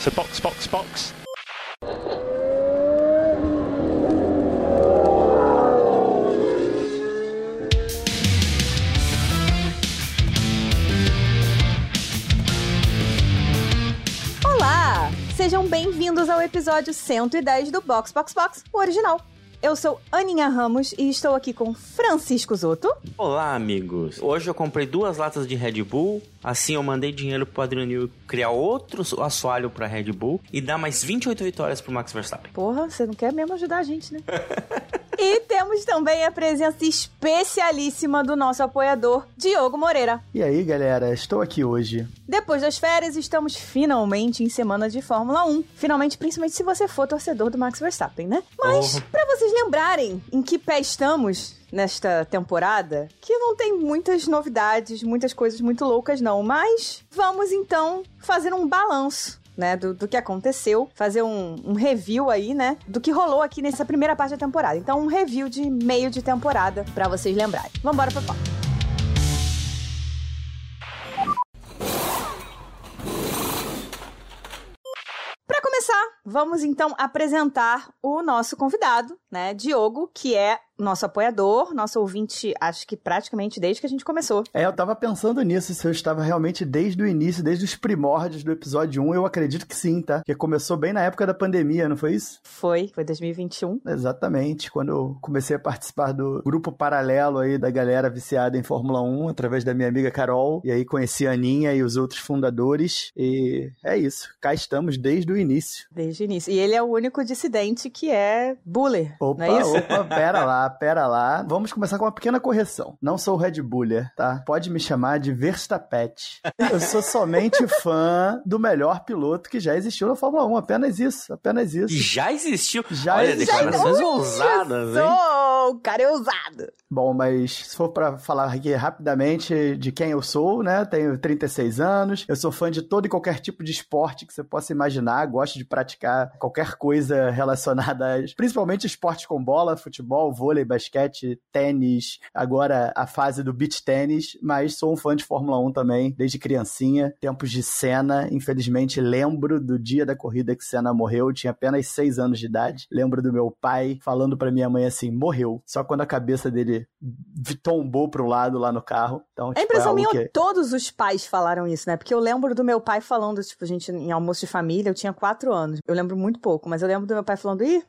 So box, box, box. Olá! Sejam bem-vindos ao episódio 110 do Box Box Box, o original. Eu sou Aninha Ramos e estou aqui com Francisco Zoto. Olá, amigos. Hoje eu comprei duas latas de Red Bull. Assim eu mandei dinheiro pro Adriano criar outro assoalho pra Red Bull e dar mais 28 vitórias pro Max Verstappen. Porra, você não quer mesmo ajudar a gente, né? e temos também a presença especialíssima do nosso apoiador, Diogo Moreira. E aí, galera, estou aqui hoje. Depois das férias, estamos finalmente em semana de Fórmula 1. Finalmente, principalmente se você for torcedor do Max Verstappen, né? Mas, oh. para vocês lembrarem em que pé estamos, nesta temporada, que não tem muitas novidades, muitas coisas muito loucas, não. Mas vamos então fazer um balanço. Né, do, do que aconteceu, fazer um, um review aí, né, do que rolou aqui nessa primeira parte da temporada. Então, um review de meio de temporada para vocês lembrarem. Vambora pauta. Para começar, vamos então apresentar o nosso convidado, né, Diogo, que é nosso apoiador, nosso ouvinte, acho que praticamente desde que a gente começou. É, eu tava pensando nisso, se eu estava realmente desde o início, desde os primórdios do episódio 1, eu acredito que sim, tá? Que começou bem na época da pandemia, não foi isso? Foi, foi 2021. Exatamente, quando eu comecei a participar do grupo paralelo aí da galera viciada em Fórmula 1, através da minha amiga Carol, e aí conheci a Aninha e os outros fundadores, e é isso, cá estamos desde o início. Desde o início. E ele é o único dissidente que é buller, opa, não é isso? Opa, pera lá, pera lá. Vamos começar com uma pequena correção. Não sou Red Buller, tá? Pode me chamar de Verstappen. Eu sou somente fã do melhor piloto que já existiu na Fórmula 1. Apenas isso, apenas isso. E já existiu? Já Olha, existiu. declarações ousadas, hein? O cara é ousado. Bom, mas se for para falar aqui rapidamente de quem eu sou, né? Tenho 36 anos, eu sou fã de todo e qualquer tipo de esporte que você possa imaginar, gosto de praticar qualquer coisa relacionada, a, principalmente esportes com bola, futebol, vôlei, basquete, tênis, agora a fase do beach tênis, mas sou um fã de Fórmula 1 também, desde criancinha, tempos de Senna, infelizmente lembro do dia da corrida que Senna morreu, tinha apenas 6 anos de idade, lembro do meu pai falando para minha mãe assim, morreu, só quando a cabeça dele tombou pro lado lá no carro. Então, tipo, a impressão é minha, que... todos os pais falaram isso, né? Porque eu lembro do meu pai falando, tipo, gente em almoço de família, eu tinha quatro anos. Eu lembro muito pouco, mas eu lembro do meu pai falando, ih,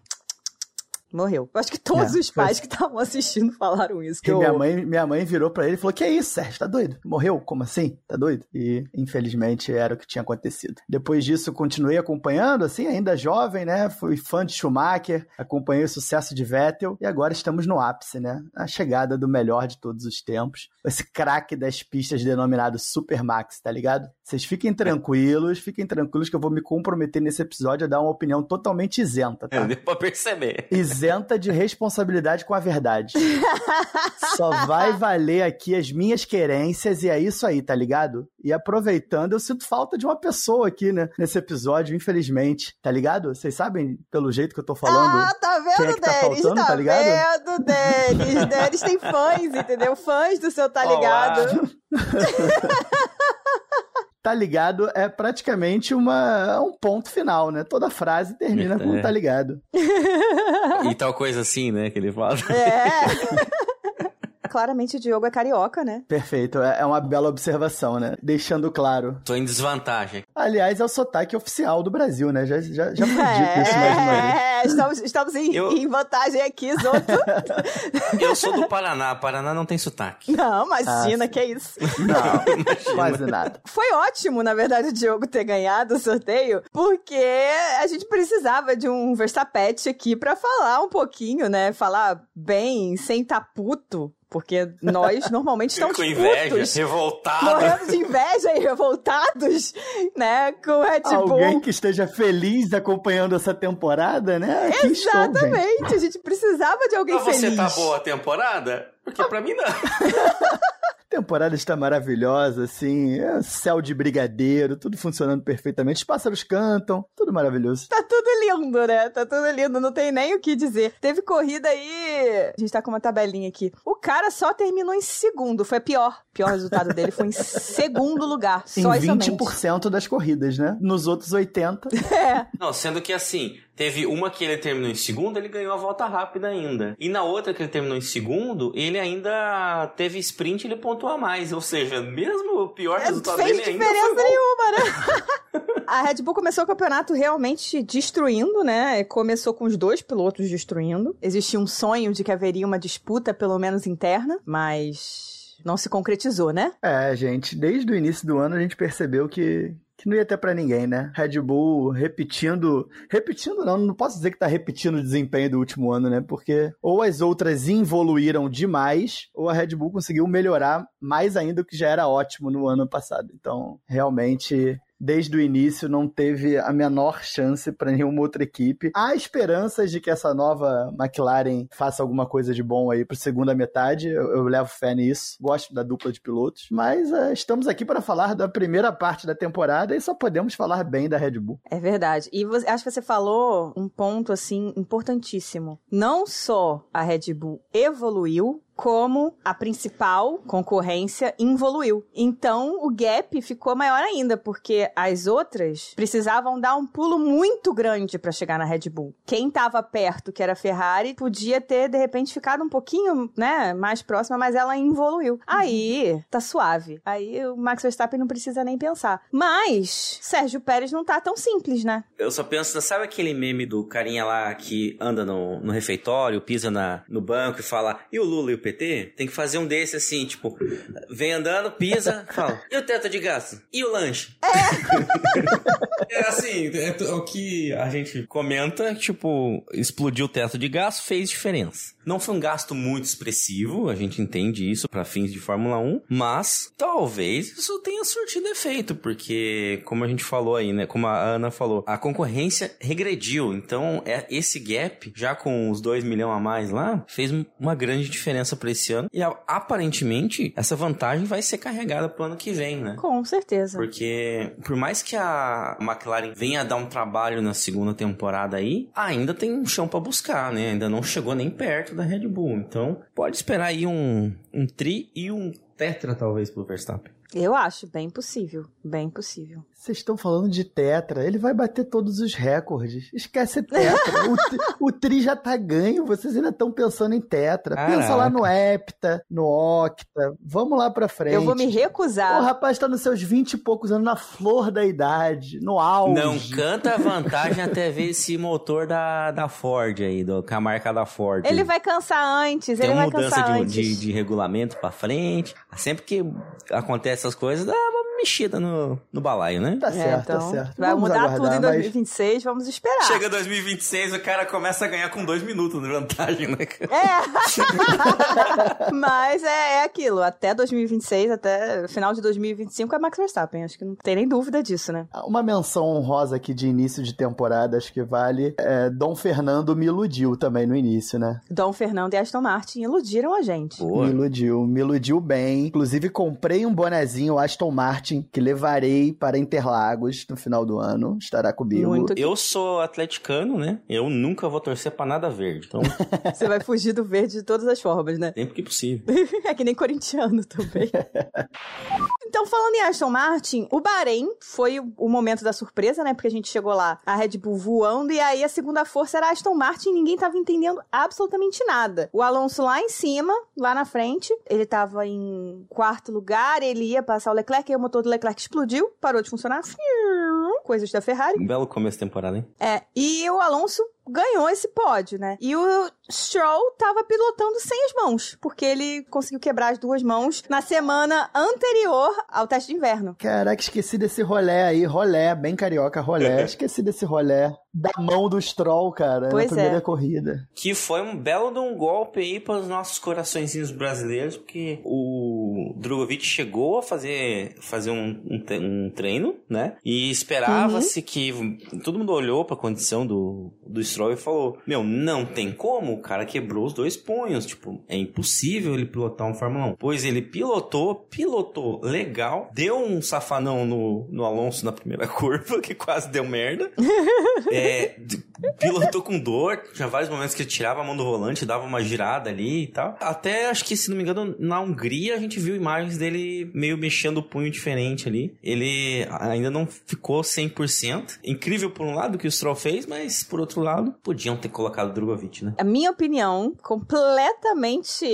morreu. Eu acho que todos é, os pais foi... que estavam assistindo falaram isso. Que minha, mãe, minha mãe virou para ele e falou: Que é isso, Sérgio? Tá doido? Morreu? Como assim? Tá doido? E infelizmente era o que tinha acontecido. Depois disso, continuei acompanhando, assim, ainda jovem, né? Fui fã de Schumacher, acompanhei o sucesso de Vettel e agora estamos no ápice, né? A chegada do melhor de todos os tempos. Esse craque das pistas denominado Supermax, tá ligado? Vocês fiquem tranquilos, fiquem tranquilos que eu vou me comprometer nesse episódio a dar uma opinião totalmente isenta, tá? É, deu pra perceber. Isenta de responsabilidade com a verdade. Só vai valer aqui as minhas querências e é isso aí, tá ligado? E aproveitando, eu sinto falta de uma pessoa aqui, né? Nesse episódio, infelizmente, tá ligado? Vocês sabem, pelo jeito que eu tô falando. Ah, tá vendo, quem é que tá Denis? faltando, tá, tá ligado? vendo, Denis? Denis tem fãs, entendeu? Fãs do seu tá ligado. tá ligado é praticamente uma, um ponto final, né? Toda frase termina é. com tá ligado. E tal coisa assim, né? Que ele fala. É. Claramente o Diogo é carioca, né? Perfeito, é, é uma bela observação, né? Deixando claro. Tô em desvantagem. Aliás, é o sotaque oficial do Brasil, né? Já, já, já foi dito isso mais uma vez. É, estamos, estamos em, eu... em vantagem aqui, Zoto. eu sou do Paraná, Paraná não tem sotaque. Não, imagina, ah, que é isso. Não, quase nada. Foi ótimo, na verdade, o Diogo ter ganhado o sorteio, porque a gente precisava de um Verstappen aqui para falar um pouquinho, né? Falar bem, sem tá puto porque nós normalmente estamos com inveja, putos, revoltados. Morrendo de inveja e revoltados, né? Com o Red Bull. Alguém que esteja feliz acompanhando essa temporada, né? Aqui Exatamente. Estou, a gente precisava de alguém pra feliz. você tá boa a temporada? Porque pra mim não. temporada está maravilhosa, assim, é céu de brigadeiro, tudo funcionando perfeitamente, os pássaros cantam, tudo maravilhoso. Tá tudo lindo, né? Tá tudo lindo, não tem nem o que dizer. Teve corrida aí. A gente tá com uma tabelinha aqui. O cara só terminou em segundo. Foi pior. O pior resultado dele foi em segundo lugar. Só em 20% das corridas, né? Nos outros 80%. É. Não, sendo que assim, Teve uma que ele terminou em segundo, ele ganhou a volta rápida ainda. E na outra que ele terminou em segundo, ele ainda teve sprint e ele pontuou a mais. Ou seja, mesmo o pior é, resultado dele ainda diferença nenhuma, né? a Red Bull começou o campeonato realmente destruindo, né? Começou com os dois pilotos destruindo. Existia um sonho de que haveria uma disputa, pelo menos interna, mas não se concretizou, né? É, gente, desde o início do ano a gente percebeu que, que não ia ter para ninguém, né? Red Bull repetindo, repetindo não, não posso dizer que tá repetindo o desempenho do último ano, né? Porque ou as outras evoluíram demais, ou a Red Bull conseguiu melhorar mais ainda o que já era ótimo no ano passado. Então, realmente desde o início não teve a menor chance para nenhuma outra equipe. Há esperanças de que essa nova McLaren faça alguma coisa de bom aí para segunda metade. Eu, eu, levo fé nisso. Gosto da dupla de pilotos, mas uh, estamos aqui para falar da primeira parte da temporada e só podemos falar bem da Red Bull. É verdade. E você, acho que você falou um ponto assim importantíssimo. Não só a Red Bull evoluiu, como a principal concorrência evoluiu. Então o gap ficou maior ainda, porque as outras precisavam dar um pulo muito grande para chegar na Red Bull. Quem estava perto, que era a Ferrari, podia ter de repente ficado um pouquinho, né, mais próxima, mas ela evoluiu. Aí tá suave. Aí o Max Verstappen não precisa nem pensar. Mas Sérgio Pérez não tá tão simples, né? Eu só penso, sabe aquele meme do carinha lá que anda no, no refeitório, pisa na, no banco e fala: "E o Lula e o PT, tem que fazer um desse assim, tipo, vem andando, pisa, fala, e o teto de gasto? E o lanche? É, é assim, é, é o que a gente comenta, tipo, explodiu o teto de gasto, fez diferença. Não foi um gasto muito expressivo, a gente entende isso para fins de Fórmula 1, mas talvez isso tenha surtido efeito, porque, como a gente falou aí, né, como a Ana falou, a concorrência regrediu, então é esse gap, já com os 2 milhões a mais lá, fez uma grande diferença para esse ano, e aparentemente essa vantagem vai ser carregada pro ano que vem, né? Com certeza. Porque, por mais que a McLaren venha dar um trabalho na segunda temporada aí, ainda tem um chão para buscar, né? Ainda não chegou nem perto da Red Bull. Então, pode esperar aí um, um tri e um tetra, talvez, pro Verstappen. Eu acho bem possível, bem possível. Vocês estão falando de Tetra, ele vai bater todos os recordes. Esquece Tetra. o, o, Tri já tá ganho, vocês ainda estão pensando em Tetra. Caraca. Pensa lá no Hepta, no Octa. Vamos lá pra frente. Eu vou me recusar. O rapaz tá nos seus 20 e poucos anos, na flor da idade, no auge. Não canta a vantagem até ver esse motor da, da Ford aí, do, com a marca da Ford. Ele vai cansar antes, Tem ele vai cansar de, antes. De, de regulamento pra frente. Sempre que acontece essas coisas, dá uma mexida no, no balaio, né? Tá certo, é, então, tá certo. Vai vamos mudar aguardar, tudo em 2026, mas... vamos esperar. Chega 2026, o cara começa a ganhar com dois minutos de vantagem, né? É! mas é, é aquilo, até 2026, até final de 2025 é Max Verstappen, acho que não tem nem dúvida disso, né? Uma menção honrosa aqui de início de temporada, acho que vale, é, Dom Fernando me iludiu também no início, né? Dom Fernando e Aston Martin iludiram a gente. Boa. Me iludiu, me iludiu bem. Inclusive comprei um bonezinho Aston Martin que levarei para Interlagos no final do ano. Estará comigo. Muito Eu sou atleticano, né? Eu nunca vou torcer para nada verde. Então... Você vai fugir do verde de todas as formas, né? Sempre que possível. é que nem corintiano também. então, falando em Aston Martin, o Bahrein foi o momento da surpresa, né? Porque a gente chegou lá, a Red Bull voando, e aí a segunda força era a Aston Martin e ninguém tava entendendo absolutamente nada. O Alonso lá em cima, lá na frente, ele tava em quarto lugar, ele ia passar o Leclerc, e o motor motor do Leclerc explodiu, parou de funcionar. Coisas da Ferrari. Um belo começo de temporada, hein? É. E o Alonso ganhou esse pódio, né? E o Stroll tava pilotando sem as mãos, porque ele conseguiu quebrar as duas mãos na semana anterior ao teste de inverno. Caraca, esqueci desse rolé aí, rolé, bem carioca, rolé. esqueci desse rolé da mão do Stroll, cara, pois na primeira é. corrida. Que foi um belo de um golpe aí para os nossos coraçõezinhos brasileiros, porque o Drogovic chegou a fazer, fazer um, um, um treino, né? E esperava-se uhum. que todo mundo olhou para a condição do, do Stroll e falou: Meu, não tem como, o cara quebrou os dois punhos. Tipo, é impossível ele pilotar um Fórmula 1. Pois ele pilotou, pilotou legal, deu um safanão no, no Alonso na primeira curva, que quase deu merda. é, pilotou com dor, tinha vários momentos que ele tirava a mão do volante, dava uma girada ali e tal. Até acho que, se não me engano, na Hungria a gente viu imagens dele meio mexendo o punho diferente ali. Ele ainda não ficou 100%. Incrível por um lado que o Stroll fez, mas por outro lado, podiam ter colocado o Drogovic, né? A minha opinião, completamente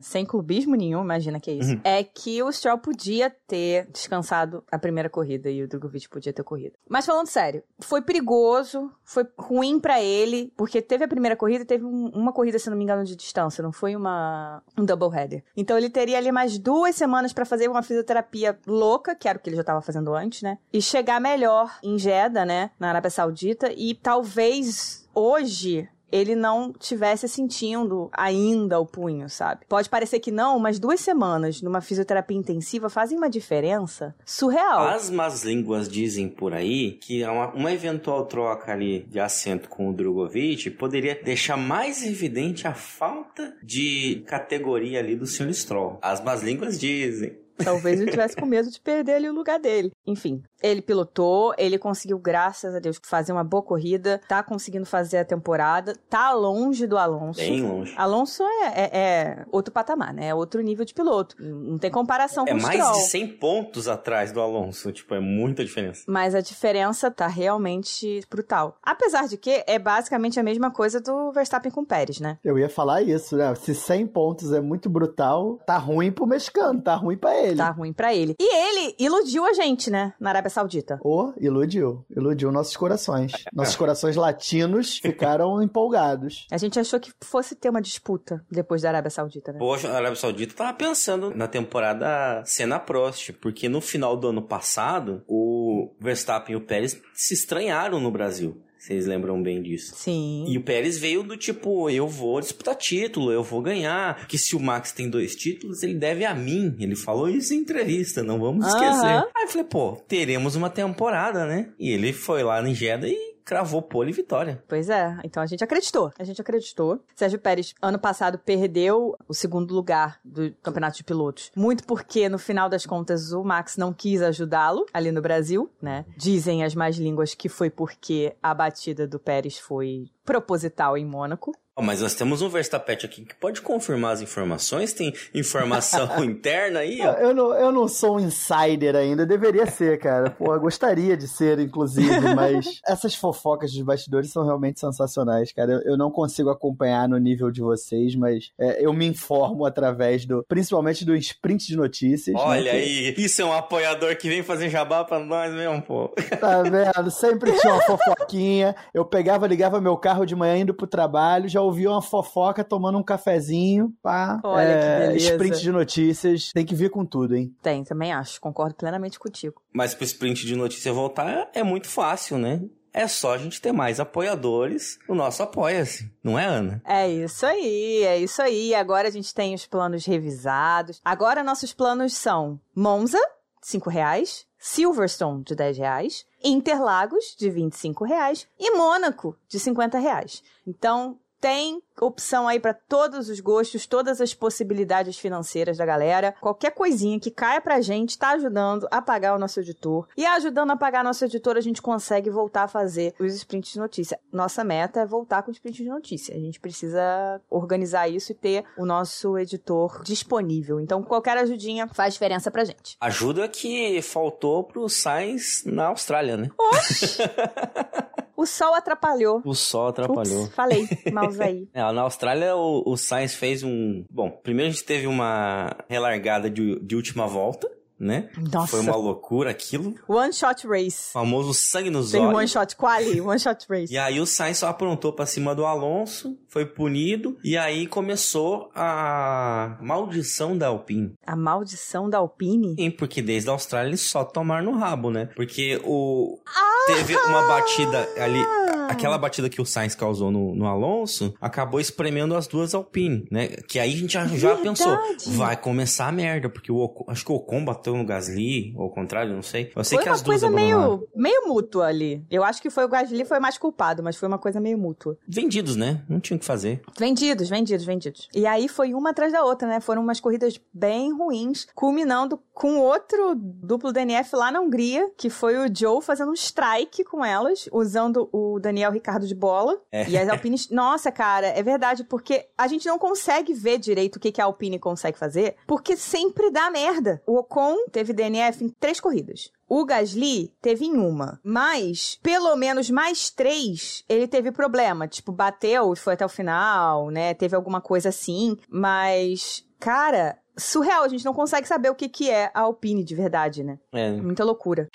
sem clubismo nenhum, imagina que é isso, uhum. é que o Stroll podia ter descansado a primeira corrida e o Drogovic podia ter corrido. Mas falando sério, foi perigoso, foi ruim para ele, porque teve a primeira corrida e teve um, uma corrida, se não me engano, de distância, não foi uma um double header. Então ele teria ali mais duas semanas para fazer uma fisioterapia louca, que era o que ele já tava fazendo antes, né? E chegar melhor em Jeddah, né, na Arábia Saudita e talvez hoje ele não tivesse sentindo ainda o punho, sabe? Pode parecer que não, mas duas semanas numa fisioterapia intensiva fazem uma diferença surreal. As más línguas dizem por aí que uma, uma eventual troca ali de assento com o Drogovic poderia deixar mais evidente a falta de categoria ali do Sr. Stroll. As más línguas dizem. Talvez ele tivesse com medo de perder ali o lugar dele. Enfim, ele pilotou, ele conseguiu, graças a Deus, fazer uma boa corrida, tá conseguindo fazer a temporada, tá longe do Alonso. Bem longe. Alonso é, é, é outro patamar, né? É outro nível de piloto. Não tem comparação é com o Stroll. É mais de 100 pontos atrás do Alonso, tipo, é muita diferença. Mas a diferença tá realmente brutal. Apesar de que é basicamente a mesma coisa do Verstappen com o Pérez, né? Eu ia falar isso, né? Se 100 pontos é muito brutal, tá ruim pro mexicano, tá ruim pra ele. Tá ruim pra ele. E ele iludiu a gente, né? Na Arábia Saudita. Oh, iludiu. Iludiu nossos corações. Nossos corações latinos ficaram empolgados. A gente achou que fosse ter uma disputa depois da Arábia Saudita, né? Poxa, a Arábia Saudita tava pensando na temporada Senna Prost, porque no final do ano passado, o Verstappen e o Pérez se estranharam no Brasil. Vocês lembram bem disso. Sim. E o Pérez veio do tipo, eu vou disputar título, eu vou ganhar. Que se o Max tem dois títulos, ele deve a mim. Ele falou isso em entrevista, não vamos esquecer. Aí eu falei, pô, teremos uma temporada, né? E ele foi lá em Jeddah e cravou pole e vitória. Pois é, então a gente acreditou. A gente acreditou. Sérgio Pérez, ano passado, perdeu o segundo lugar do campeonato de pilotos. Muito porque, no final das contas, o Max não quis ajudá-lo ali no Brasil, né? Dizem as mais línguas que foi porque a batida do Pérez foi proposital em Mônaco. Mas nós temos um Verstappen aqui que pode confirmar as informações, tem informação interna aí, ó. Eu não, eu não sou um insider ainda, deveria ser, cara. Pô, gostaria de ser, inclusive, mas essas fofocas dos bastidores são realmente sensacionais, cara. Eu, eu não consigo acompanhar no nível de vocês, mas é, eu me informo através do, principalmente do sprint de notícias. Né, Olha né, aí, que... isso é um apoiador que vem fazer jabá pra nós mesmo, pô. Tá vendo? Sempre tinha uma fofoquinha. Eu pegava, ligava meu carro de manhã indo pro trabalho, já ouvia uma fofoca tomando um cafezinho, pá. Olha é, que beleza. Sprint de notícias, tem que vir com tudo, hein? Tem, também acho. Concordo plenamente contigo. Mas pro sprint de notícia voltar é muito fácil, né? É só a gente ter mais apoiadores. O nosso apoia-se, não é, Ana? É isso aí, é isso aí. Agora a gente tem os planos revisados. Agora nossos planos são Monza, 5 reais. Silverstone, de 10 reais. Interlagos, de 25 reais. E Mônaco, de 50 reais. Então, tem opção aí para todos os gostos, todas as possibilidades financeiras da galera. Qualquer coisinha que caia pra gente tá ajudando a pagar o nosso editor. E ajudando a pagar nosso editor, a gente consegue voltar a fazer os sprints de notícia. Nossa meta é voltar com os sprints de notícia. A gente precisa organizar isso e ter o nosso editor disponível. Então, qualquer ajudinha faz diferença pra gente. Ajuda que faltou pro Sainz na Austrália, né? Oxi! O sol atrapalhou. O sol atrapalhou. Ups, falei, mouse aí. É, na Austrália, o, o Sainz fez um. Bom, primeiro a gente teve uma relargada de, de última volta né? Nossa. Foi uma loucura aquilo. One shot race. O famoso sangue nos Tem olhos. one shot quali, one shot race. E aí o Sainz só aprontou para cima do Alonso, foi punido e aí começou a maldição da Alpine. A maldição da Alpine? Sim, porque desde a Austrália eles só tomaram no rabo, né? Porque o ah! teve uma batida ali aquela batida que o Sainz causou no, no, Alonso acabou espremendo as duas Alpine, né? Que aí a gente já, já pensou, vai começar a merda, porque o acho que o Ocon bateu no Gasly, ou ao contrário, não sei. Eu sei foi que as duas coisa meio, meio mútua ali. Eu acho que foi o Gasly foi mais culpado, mas foi uma coisa meio mútua. Vendidos, né? Não tinha o que fazer. Vendidos, vendidos, vendidos. E aí foi uma atrás da outra, né? Foram umas corridas bem ruins, culminando com outro duplo DNF lá na Hungria, que foi o Joe fazendo um strike com elas, usando o Daniel Ricardo de bola. É. E as Alpine. Nossa, cara, é verdade, porque a gente não consegue ver direito o que, que a Alpine consegue fazer, porque sempre dá merda. O Ocon teve DNF em três corridas. O Gasly teve em uma, mas pelo menos mais três ele teve problema. Tipo, bateu e foi até o final, né? Teve alguma coisa assim. Mas, cara, surreal. A gente não consegue saber o que, que é a Alpine de verdade, né? É. Muita loucura.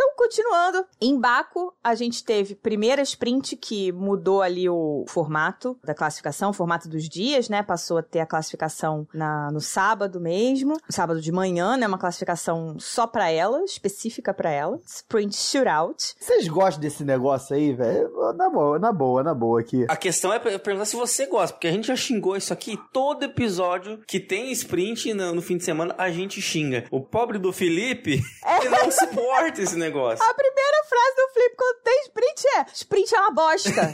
Então, continuando, em Baco, a gente teve primeira sprint que mudou ali o formato da classificação, o formato dos dias, né? Passou a ter a classificação na, no sábado mesmo, sábado de manhã, né? Uma classificação só para ela, específica para ela. Sprint shootout. Vocês gostam desse negócio aí, velho? Na boa, na boa, na boa aqui. A questão é perguntar se você gosta, porque a gente já xingou isso aqui todo episódio que tem sprint no, no fim de semana, a gente xinga. O pobre do Felipe, é. ele não suporta esse negócio negócio. A primeira frase do Flip quando tem sprint é: sprint é uma bosta.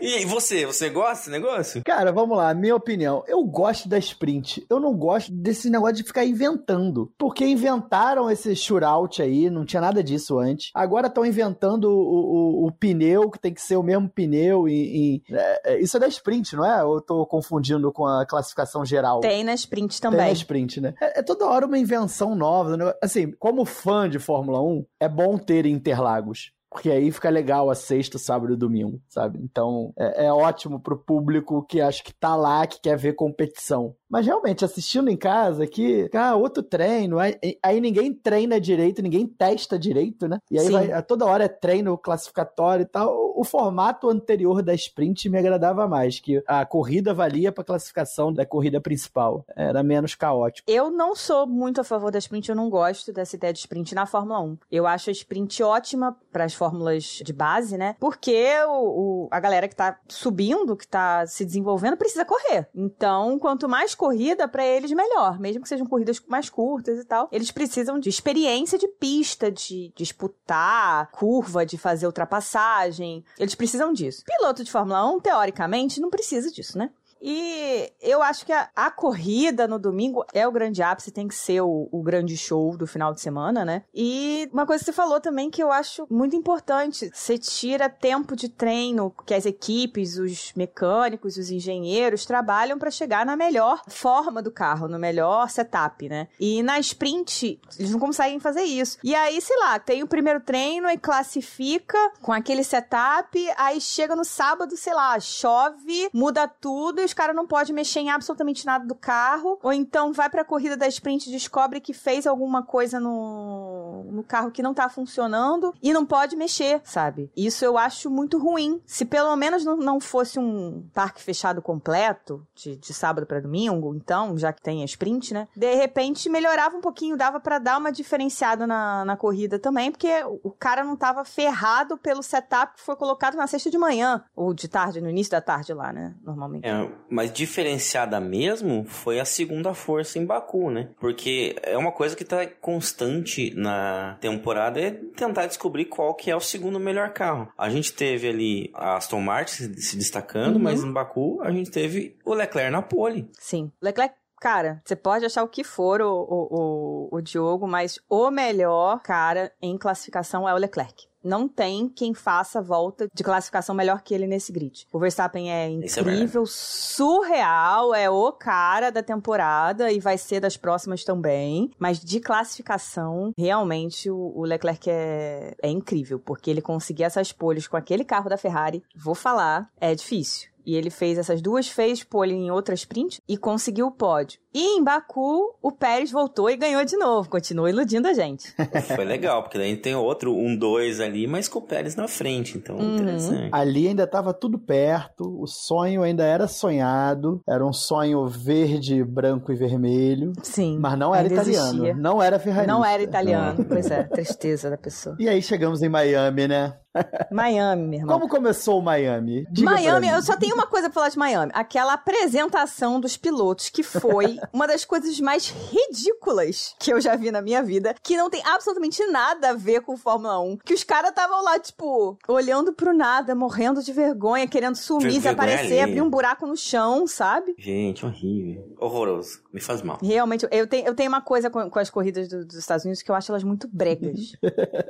e você? Você gosta desse negócio? Cara, vamos lá. Minha opinião. Eu gosto da sprint. Eu não gosto desse negócio de ficar inventando. Porque inventaram esse shootout aí, não tinha nada disso antes. Agora estão inventando o, o, o, pneu, que tem que ser o mesmo pneu. E, e é, é, isso é da sprint, não é? Ou eu tô confundindo com a classificação geral? Tem na sprint também. Tem na sprint, né? É, é toda hora uma invenção nova. Né? Assim, como fã de Fórmula 1, é bom ter Interlagos. Porque aí fica legal a sexta, sábado e domingo, sabe? Então é, é ótimo pro público que acha que tá lá, que quer ver competição. Mas realmente, assistindo em casa aqui, ah, outro treino, aí, aí ninguém treina direito, ninguém testa direito, né? E aí vai, toda hora é treino classificatório e tal. O formato anterior da sprint me agradava mais, que a corrida valia para classificação da corrida principal. Era menos caótico. Eu não sou muito a favor da sprint, eu não gosto dessa ideia de sprint na Fórmula 1. Eu acho a sprint ótima para as fórmulas de base, né? Porque o, o, a galera que tá subindo, que tá se desenvolvendo, precisa correr. Então, quanto mais corrida, para eles melhor. Mesmo que sejam corridas mais curtas e tal. Eles precisam de experiência de pista, de disputar curva, de fazer ultrapassagem. Eles precisam disso. Piloto de Fórmula 1, teoricamente, não precisa disso, né? E eu acho que a, a, corrida no domingo é o grande ápice, tem que ser o, o, grande show do final de semana, né? E uma coisa que você falou também que eu acho muito importante: você tira tempo de treino que as equipes, os mecânicos, os engenheiros trabalham para chegar na melhor forma do carro, no melhor setup, né? E na sprint, eles não conseguem fazer isso. E aí, sei lá, tem o primeiro treino e classifica com aquele setup, aí chega no sábado, sei lá, chove, muda tudo os caras não podem mexer em absolutamente nada do carro, ou então vai pra corrida da sprint e descobre que fez alguma coisa no, no carro que não tá funcionando e não pode mexer, sabe? Isso eu acho muito ruim. Se pelo menos não, não fosse um parque fechado completo, de, de sábado para domingo, então, já que tem a sprint, né? De repente melhorava um pouquinho, dava para dar uma diferenciada na, na corrida também, porque o cara não tava ferrado pelo setup que foi colocado na sexta de manhã, ou de tarde, no início da tarde lá, né? Normalmente. É, mas diferenciada mesmo foi a segunda força em Baku, né? Porque é uma coisa que tá constante na temporada é tentar descobrir qual que é o segundo melhor carro. A gente teve ali a Aston Martin se destacando, uhum. mas em Baku a gente teve o Leclerc na pole. Sim. Leclerc Cara, você pode achar o que for o, o, o, o Diogo, mas o melhor cara em classificação é o Leclerc. Não tem quem faça volta de classificação melhor que ele nesse grid. O Verstappen é, é incrível, é surreal, é o cara da temporada e vai ser das próximas também. Mas de classificação, realmente o, Leclerc é, é incrível, porque ele conseguir essas poles com aquele carro da Ferrari, vou falar, é difícil. E ele fez essas duas, fez pole em outra sprint e conseguiu o pódio. E em Baku, o Pérez voltou e ganhou de novo. Continua iludindo a gente. Foi legal, porque daí tem outro, um, dois ali, mas com o Pérez na frente. Então, uhum. interessante. Ali ainda estava tudo perto, o sonho ainda era sonhado. Era um sonho verde, branco e vermelho. Sim. Mas não era italiano. Existia. Não era Ferrari. Não era italiano. Não. Pois é, tristeza da pessoa. E aí chegamos em Miami, né? Miami, meu irmão. Como começou o Miami? Diga Miami, eu só tenho uma coisa pra falar de Miami. Aquela apresentação dos pilotos que foi uma das coisas mais ridículas que eu já vi na minha vida, que não tem absolutamente nada a ver com Fórmula 1. Que os caras estavam lá, tipo, olhando pro nada, morrendo de vergonha, querendo sumir, desaparecer, abrir um buraco no chão, sabe? Gente, horrível. Horroroso. Me faz mal. Realmente, eu tenho, eu tenho uma coisa com, com as corridas do, dos Estados Unidos que eu acho elas muito bregas.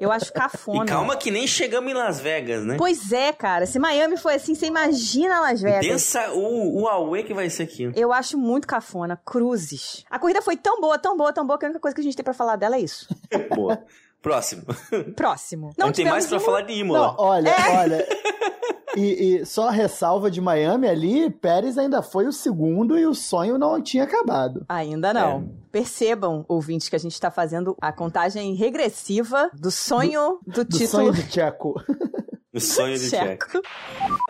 eu acho cafona. E calma que nem chegamos em Las Vegas, né? Pois é, cara. Se Miami foi assim, você imagina Las Vegas. Pensa o, o Aue que vai ser aqui. Eu acho muito cafona. Cruzes. A corrida foi tão boa, tão boa, tão boa, que a única coisa que a gente tem pra falar dela é isso. boa. Próximo. Próximo. Não, Não tem mais para falar de Imola. Não, olha, é. olha. E, e, só a ressalva de Miami ali, Pérez ainda foi o segundo e o sonho não tinha acabado. Ainda não. É. Percebam, ouvintes, que a gente está fazendo a contagem regressiva do sonho do, do, do título. sonho de Tcheco. O sonho de Checo.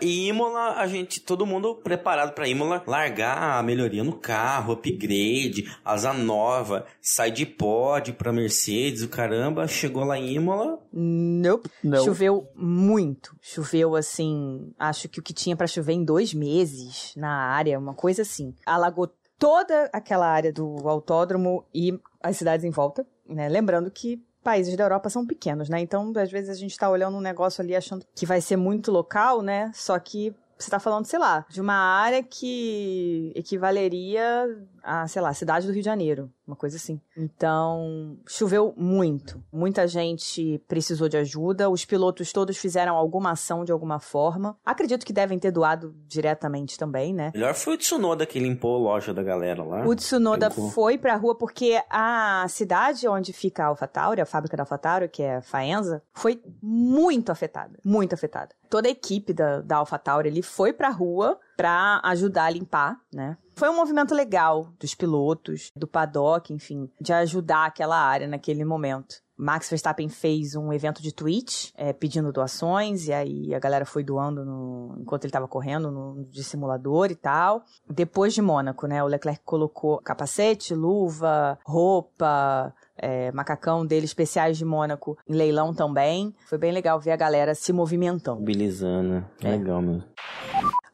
E Imola, a gente, todo mundo preparado para Imola largar a melhoria no carro, upgrade, asa nova, sai de pod pra Mercedes, o caramba, chegou lá em Imola. Nope. Não. Choveu muito. Choveu assim, acho que o que tinha para chover em dois meses na área, uma coisa assim. Alagou toda aquela área do autódromo e as cidades em volta. Né? Lembrando que países da Europa são pequenos, né? Então, às vezes a gente tá olhando um negócio ali achando que vai ser muito local, né? Só que você está falando, sei lá, de uma área que equivaleria a, sei lá, cidade do Rio de Janeiro, uma coisa assim. Então, choveu muito. Muita gente precisou de ajuda. Os pilotos todos fizeram alguma ação de alguma forma. Acredito que devem ter doado diretamente também, né? Melhor foi o Tsunoda que limpou a loja da galera lá. O Tsunoda limpou. foi pra rua porque a cidade onde fica a AlphaTauri, a fábrica da AlphaTauri, que é Faenza, foi muito afetada. Muito afetada. Toda a equipe da, da AlphaTauri ali foi pra rua para ajudar a limpar, né? Foi um movimento legal dos pilotos, do paddock, enfim, de ajudar aquela área naquele momento. Max Verstappen fez um evento de Twitch é, pedindo doações, e aí a galera foi doando no, enquanto ele estava correndo no, de simulador e tal. Depois de Mônaco, né? O Leclerc colocou capacete, luva, roupa, é, macacão dele especiais de Mônaco em leilão também. Foi bem legal ver a galera se movimentando. Mobilizando. É. Legal mesmo.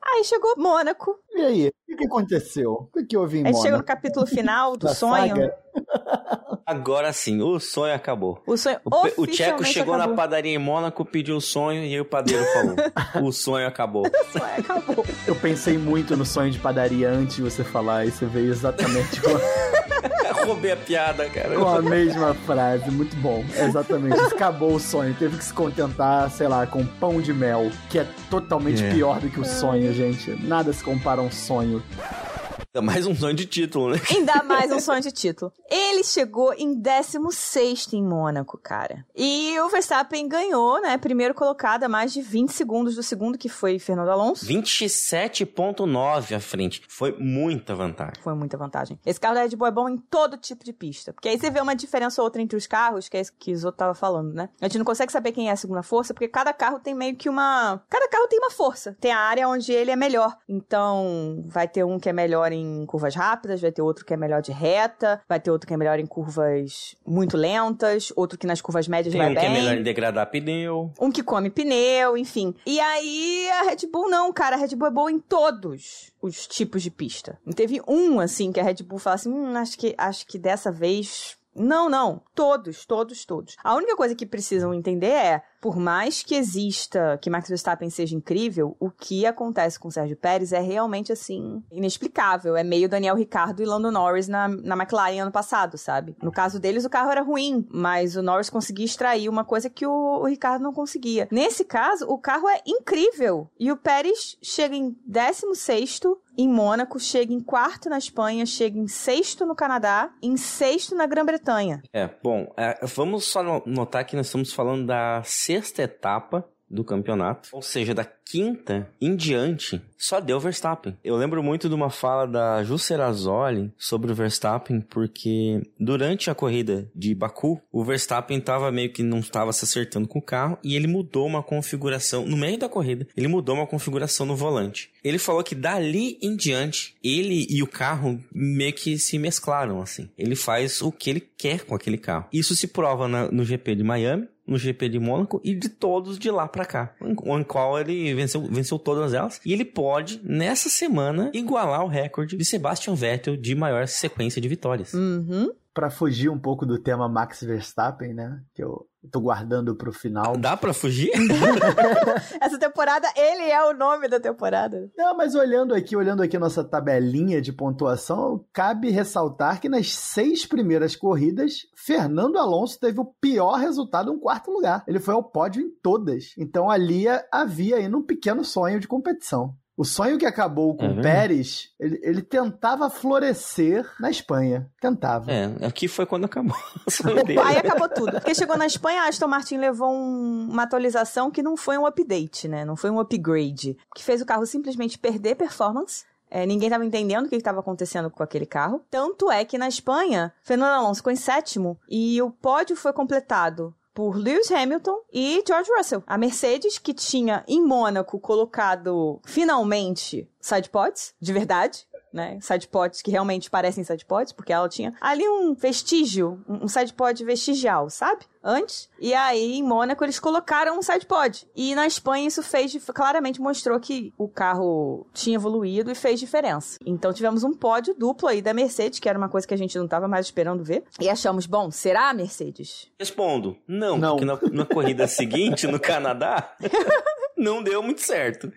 Aí chegou Mônaco. E aí? O que aconteceu? O que, que houve em Mônaco? Aí chegou no capítulo final do sonho. Agora sim, o sonho acabou. O sonho O, o Tcheco chegou acabou. na padaria em Mônaco, pediu o sonho e aí o padeiro falou: O sonho acabou. o sonho acabou. Eu pensei muito no sonho de padaria antes de você falar e você veio exatamente Roubei a piada, cara. Com a mesma frase, muito bom. Exatamente. Acabou o sonho. Teve que se contentar, sei lá, com pão de mel, que é totalmente é. pior do que o sonho, gente. Nada se compara a um sonho. Ainda mais um sonho de título, né? Ainda mais um sonho de título. Ele chegou em 16 em Mônaco, cara. E o Verstappen ganhou, né? Primeiro colocado a mais de 20 segundos do segundo, que foi Fernando Alonso. 27,9 à frente. Foi muita vantagem. Foi muita vantagem. Esse carro da Red Bull é bom em todo tipo de pista. Porque aí você vê uma diferença ou outra entre os carros, que é isso que o Isoto tava falando, né? A gente não consegue saber quem é a segunda força, porque cada carro tem meio que uma. Cada carro tem uma força. Tem a área onde ele é melhor. Então, vai ter um que é melhor em em curvas rápidas, vai ter outro que é melhor de reta, vai ter outro que é melhor em curvas muito lentas, outro que nas curvas médias Tem vai um bem. que é melhor em degradar pneu. Um que come pneu, enfim. E aí a Red Bull não, cara, a Red Bull é boa em todos os tipos de pista. Não teve um assim que a Red Bull fala assim, hum, acho que acho que dessa vez não, não. Todos, todos, todos. A única coisa que precisam entender é por mais que exista, que Max Verstappen seja incrível, o que acontece com o Sérgio Pérez é realmente, assim, inexplicável. É meio Daniel Ricardo e Lando Norris na, na McLaren ano passado, sabe? No caso deles, o carro era ruim, mas o Norris conseguia extrair uma coisa que o, o Ricardo não conseguia. Nesse caso, o carro é incrível. E o Pérez chega em 16 em Mônaco, chega em quarto na Espanha, chega em sexto no Canadá, em sexto na Grã-Bretanha. É, bom, é, vamos só notar que nós estamos falando da sexta etapa do campeonato, ou seja, da quinta em diante, só deu Verstappen. Eu lembro muito de uma fala da Juscerazoli sobre o Verstappen, porque durante a corrida de Baku, o Verstappen tava meio que não estava se acertando com o carro e ele mudou uma configuração no meio da corrida. Ele mudou uma configuração no volante. Ele falou que dali em diante, ele e o carro meio que se mesclaram assim. Ele faz o que ele quer com aquele carro. Isso se prova na, no GP de Miami, no GP de Mônaco e de todos de lá para cá, em qual ele venceu, venceu todas elas. E ele pode, nessa semana, igualar o recorde de Sebastian Vettel de maior sequência de vitórias. Uhum para fugir um pouco do tema Max Verstappen, né? Que eu tô guardando pro final. Dá para fugir? Essa temporada, ele é o nome da temporada. Não, mas olhando aqui, olhando aqui nossa tabelinha de pontuação, cabe ressaltar que nas seis primeiras corridas, Fernando Alonso teve o pior resultado, um quarto lugar. Ele foi ao pódio em todas. Então ali havia ainda um pequeno sonho de competição. O sonho que acabou com o Pérez, ele, ele, tentava florescer na Espanha. Tentava. É, aqui foi quando acabou. Aí acabou tudo. Porque chegou na Espanha, a Aston Martin levou um, uma atualização que não foi um update, né? Não foi um upgrade. Que fez o carro simplesmente perder performance. É, ninguém estava entendendo o que estava acontecendo com aquele carro. Tanto é que na Espanha, Fernando Alonso ficou em sétimo e o pódio foi completado por Lewis Hamilton e George Russell. A Mercedes, que tinha em Mônaco colocado finalmente sidepods, de verdade, né? Sidepods que realmente parecem sidepods, porque ela tinha ali um vestígio, um sidepod vestigial, sabe? Antes. E aí, em Mônaco, eles colocaram um sidepod. E na Espanha, isso fez, claramente mostrou que o carro tinha evoluído e fez diferença. Então, tivemos um pódio duplo aí da Mercedes, que era uma coisa que a gente não estava mais esperando ver. E achamos, bom, será a Mercedes? Respondo, não, não. porque na, na corrida seguinte, no Canadá, não deu muito certo.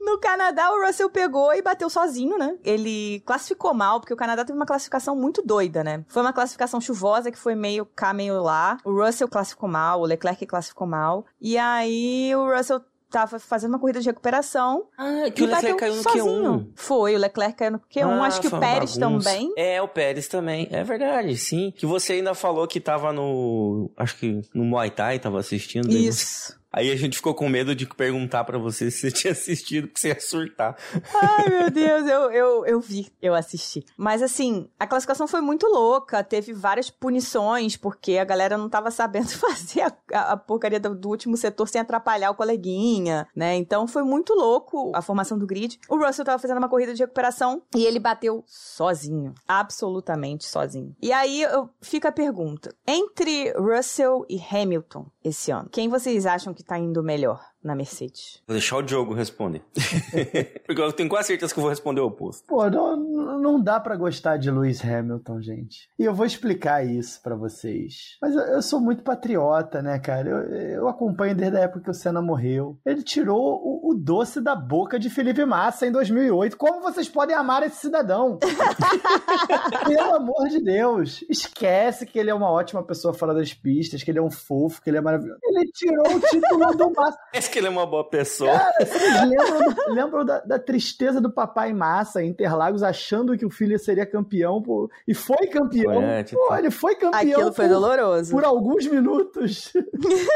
No Canadá, o Russell pegou e bateu sozinho, né? Ele classificou mal, porque o Canadá teve uma classificação muito doida, né? Foi uma classificação chuvosa que foi meio cá, meio lá. O Russell classificou mal, o Leclerc classificou mal. E aí o Russell tava fazendo uma corrida de recuperação. Ah, que o Leclerc caiu no sozinho. Q1. Foi, o Leclerc caiu no Q1. Ah, Acho que o Pérez também. É, o Pérez também. É verdade, sim. Que você ainda falou que tava no. Acho que no Muay Thai, tava assistindo. Isso. Aí a gente ficou com medo de perguntar para você se você tinha assistido, porque você ia surtar. Ai, meu Deus, eu, eu, eu vi, eu assisti. Mas assim, a classificação foi muito louca, teve várias punições, porque a galera não tava sabendo fazer a, a, a porcaria do, do, último setor sem atrapalhar o coleguinha, né? Então foi muito louco a formação do grid. O Russell tava fazendo uma corrida de recuperação e ele bateu sozinho, absolutamente sozinho. E aí fica a pergunta: entre Russell e Hamilton esse ano, quem vocês acham que que tá indo melhor na Mercedes? Vou deixar o Diogo responder. Porque eu tenho quase certeza que eu vou responder o oposto. Pô, não, não dá para gostar de Lewis Hamilton, gente. E eu vou explicar isso para vocês. Mas eu, eu, sou muito patriota, né, cara? Eu, eu, acompanho desde a época que o Senna morreu. Ele tirou o, o doce da boca de Felipe Massa em 2008. Como vocês podem amar esse cidadão? Pelo amor de Deus. Esquece que ele é uma ótima pessoa fora das pistas, que ele é um fofo, que ele é maravilhoso. Ele tirou o título do Massa que ele é uma boa pessoa. Cara, vocês lembram, lembram da, da, tristeza do papai Massa em Interlagos achando que o filho seria campeão pô, e foi campeão. É, tipo... pô, ele foi campeão. Aquilo foi por, doloroso. Por alguns minutos.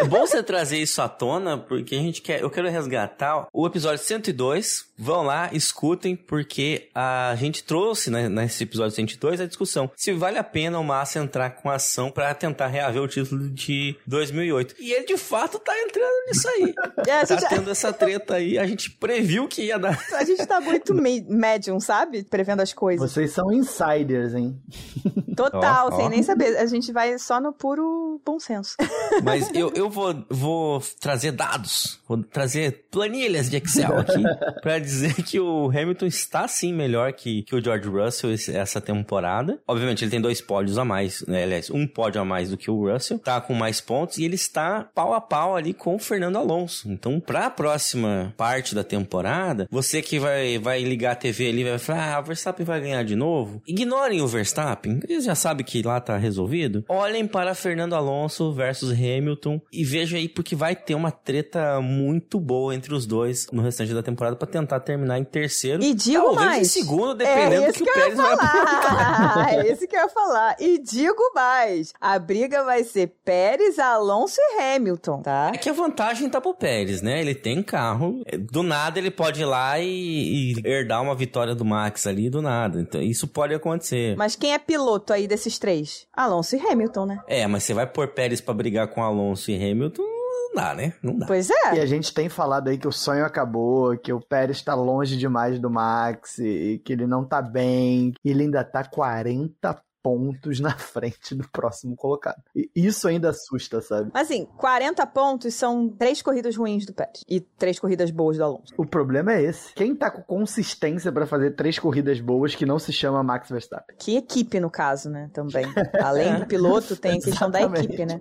É bom você trazer isso à tona, porque a gente quer. Eu quero resgatar o episódio 102. Vão lá, escutem, porque a gente trouxe né, nesse episódio 102 a discussão se vale a pena o Massa entrar com ação para tentar reaver o título de 2008. E ele de fato tá entrando nisso aí. É, tá gente... tendo essa treta aí, a gente previu que ia dar. A gente tá muito médium, sabe? Prevendo as coisas. Vocês são insiders, hein? Total, sem nem saber. A gente vai só no puro bom senso. Mas eu, eu vou, vou trazer dados, vou trazer planilhas de Excel aqui para dizer que o Hamilton está sim melhor que, que o George Russell essa temporada. Obviamente ele tem dois pódios a mais, né? Aliás, um pódio a mais do que o Russell, tá com mais pontos e ele está pau a pau ali com o Fernando Alonso. Então, para a próxima parte da temporada, você que vai, vai ligar a TV ali vai falar: ah, o Verstappen vai ganhar de novo. Ignorem o Verstappen, eles já sabem que lá tá resolvido. Olhem para Fernando Alonso versus Hamilton e vejam aí, porque vai ter uma treta muito boa entre os dois no restante da temporada para tentar terminar em terceiro. E digo mais. em segundo, dependendo é do que, que o Pérez vai apontar. é esse que eu ia falar. E digo mais: a briga vai ser Pérez, Alonso e Hamilton, tá? É que a vantagem tá pro Pérez. Pérez, né? Ele tem carro. Do nada ele pode ir lá e, e, herdar uma vitória do Max ali, do nada. Então isso pode acontecer. Mas quem é piloto aí desses três? Alonso e Hamilton, né? É, mas você vai pôr Pérez para brigar com Alonso e Hamilton? Não dá, né? Não dá. Pois é. E a gente tem falado aí que o sonho acabou, que o Pérez tá longe demais do Max, e que ele não tá bem, e ele ainda tá 40 pontos na frente do próximo colocado. E isso ainda assusta, sabe? Mas assim, 40 pontos são três corridas ruins do Pérez e três corridas boas do Alonso. O problema é esse. Quem tá com consistência para fazer três corridas boas que não se chama Max Verstappen? Que equipe, no caso, né? Também. Além do piloto, tem a questão da equipe, né?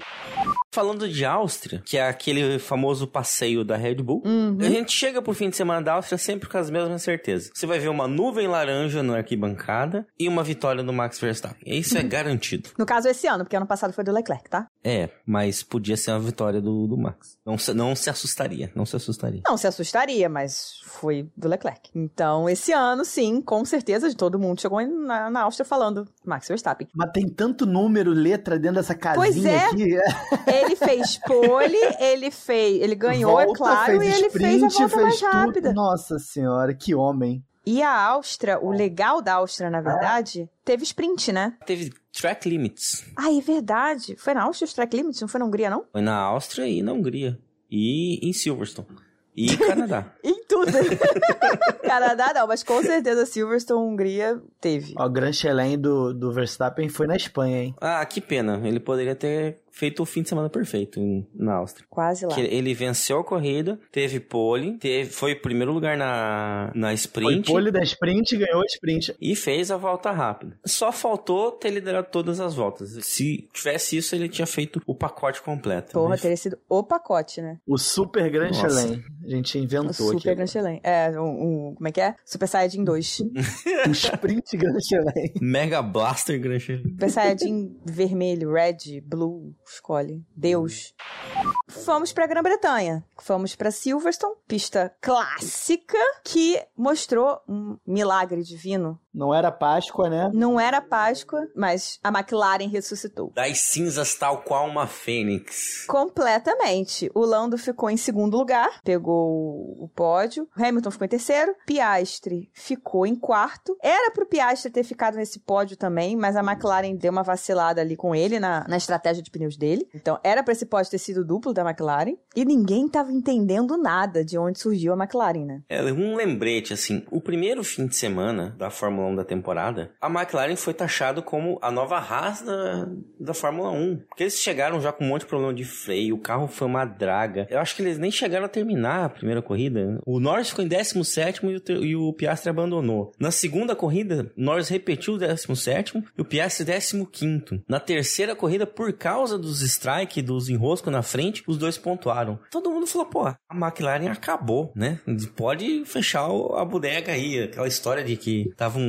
Falando de Áustria, que é aquele famoso passeio da Red Bull, uhum. a gente chega pro fim de semana da Áustria sempre com as mesmas certezas. Você vai ver uma nuvem laranja na arquibancada e uma vitória do Max Verstappen. Isso é garantido. No caso, esse ano, porque ano passado foi do Leclerc, tá? É, mas podia ser uma vitória do, do Max. Não, não se assustaria, não se assustaria. Não se assustaria, mas foi do Leclerc. Então, esse ano, sim, com certeza, todo mundo chegou na, na Áustria falando Max Verstappen. Mas tem tanto número, letra dentro dessa casinha pois é. aqui. Ele fez pole, ele fez, ele ganhou, é volta, é claro, e ele sprint, fez a volta fez mais rápida. Nossa senhora, que homem. E a Áustria, o legal da Áustria, na verdade, teve sprint, né? Teve track limits. Ah, é verdade. Foi na Áustria os track limits, não foi na Hungria, não? Foi na Áustria e na Hungria. E em Silverstone. E Canadá. em tudo. Canadá não, mas com certeza Silverstone, Hungria, teve. Ó, o Grand Chelem do, do Verstappen foi na Espanha, hein? Ah, que pena. Ele poderia ter feito o fim de semana perfeito em, na Áustria. Quase lá. Que ele venceu a corrida, teve pole, teve, foi primeiro lugar na, na sprint. Foi pole da sprint, ganhou a sprint. E fez a volta rápida. Só faltou ter liderado todas as voltas. Se tivesse isso, ele tinha feito o pacote completo. Porra, mas... teria sido o pacote, né? O Super Grand Chelem. A gente inventou o Super aqui. Grand Chelem. É, um, um, como é que é? Super Saiyajin 2. um Sprint Grand Chelem. Mega Blaster Grand Chelem. Super Saiyajin vermelho, red, blue, escolhe. Deus. Fomos para Grã-Bretanha. Fomos para Silverstone, pista clássica que mostrou um milagre divino não era Páscoa, né? Não era Páscoa, mas a McLaren ressuscitou. Das cinzas tal qual uma fênix. Completamente. O Lando ficou em segundo lugar, pegou o pódio. Hamilton ficou em terceiro. Piastri ficou em quarto. Era pro Piastri ter ficado nesse pódio também, mas a McLaren deu uma vacilada ali com ele na, na estratégia de pneus dele. Então era pra esse pódio ter sido duplo da McLaren. E ninguém tava entendendo nada de onde surgiu a McLaren, né? É, um lembrete, assim. O primeiro fim de semana da Fórmula longo da temporada, a McLaren foi taxado como a nova Haas da, da Fórmula 1. Porque eles chegaram já com um monte de problema de freio, o carro foi uma draga. Eu acho que eles nem chegaram a terminar a primeira corrida. O Norris ficou em 17 e o, e o Piastri abandonou. Na segunda corrida, Norris repetiu o 17 e o Piastri 15. Na terceira corrida, por causa dos strike, dos enroscos na frente, os dois pontuaram. Todo mundo falou, pô, a McLaren acabou, né? Pode fechar a bodega aí. Aquela história de que estavam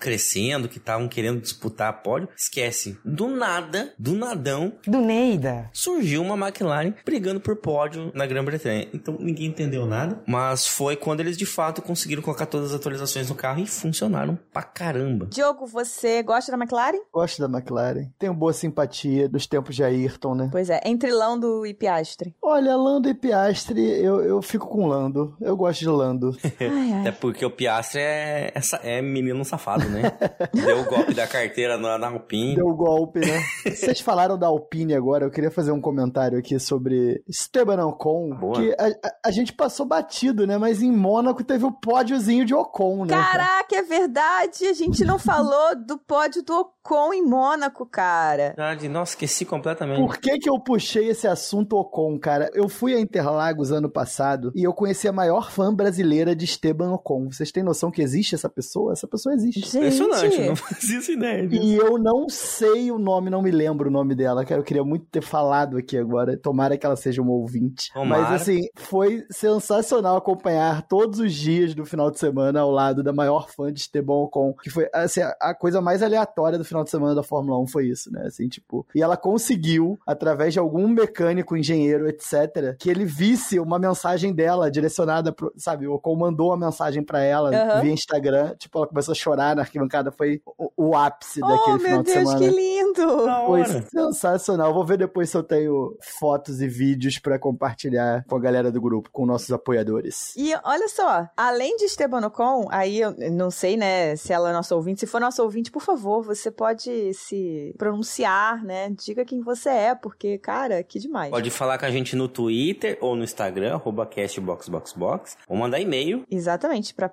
crescendo, que estavam querendo disputar pódio, esquece. Do nada, do nadão, do Neida, surgiu uma McLaren brigando por pódio na Grã-Bretanha. Então ninguém entendeu nada, mas foi quando eles de fato conseguiram colocar todas as atualizações no carro e funcionaram pra caramba. Diogo, você gosta da McLaren? Gosto da McLaren. Tenho boa simpatia dos tempos de Ayrton, né? Pois é, entre Lando e Piastri. Olha, Lando e Piastri, eu, eu fico com Lando. Eu gosto de Lando. ai, ai. É porque o Piastri é, é, é menino safado, né? Deu o golpe da carteira na, na Alpine. Deu o golpe, né? Vocês falaram da Alpine agora, eu queria fazer um comentário aqui sobre Esteban Ocon, Boa. que a, a, a, gente passou batido, né? Mas em Mônaco teve o pódiozinho de Ocon, né? Caraca, é verdade! A gente não falou do pódio do Ocon em Mônaco, cara. Verdade, nossa, esqueci completamente. Por que que eu puxei esse assunto Ocon, cara? Eu fui a Interlagos ano passado e eu conheci a maior fã brasileira de Esteban Ocon. Vocês têm noção que existe essa pessoa? Essa pessoa existe. Gente. Impressionante, não fazia ideia disso. E eu não sei o nome, não me lembro o nome dela, cara. Eu queria muito ter falado aqui agora. Tomara que ela seja uma ouvinte. Tomara. Mas assim, foi sensacional acompanhar todos os dias do final de semana ao lado da maior fã de Esteban Ocon, que foi assim, a coisa mais aleatória do final de semana da Fórmula 1 foi isso, né? Assim, tipo, e ela conseguiu, através de algum mecânico, engenheiro, etc., que ele visse uma mensagem dela direcionada pro, sabe, o Ocon mandou uma mensagem para ela uhum. via Instagram, tipo, ela começou a chorar na arquibancada, foi o, o ápice oh, daquele final Deus, de semana. Que lindo! Foi sensacional. Vou ver depois se eu tenho fotos e vídeos para compartilhar com a galera do grupo, com nossos apoiadores. E olha só, além de Esteban Ocon, aí eu não sei, né, se ela é nossa ouvinte. Se for nosso ouvinte, por favor, você pode se pronunciar, né? Diga quem você é, porque, cara, que demais. Pode falar com a gente no Twitter ou no Instagram, arroba castboxboxbox, ou mandar e-mail. Exatamente, para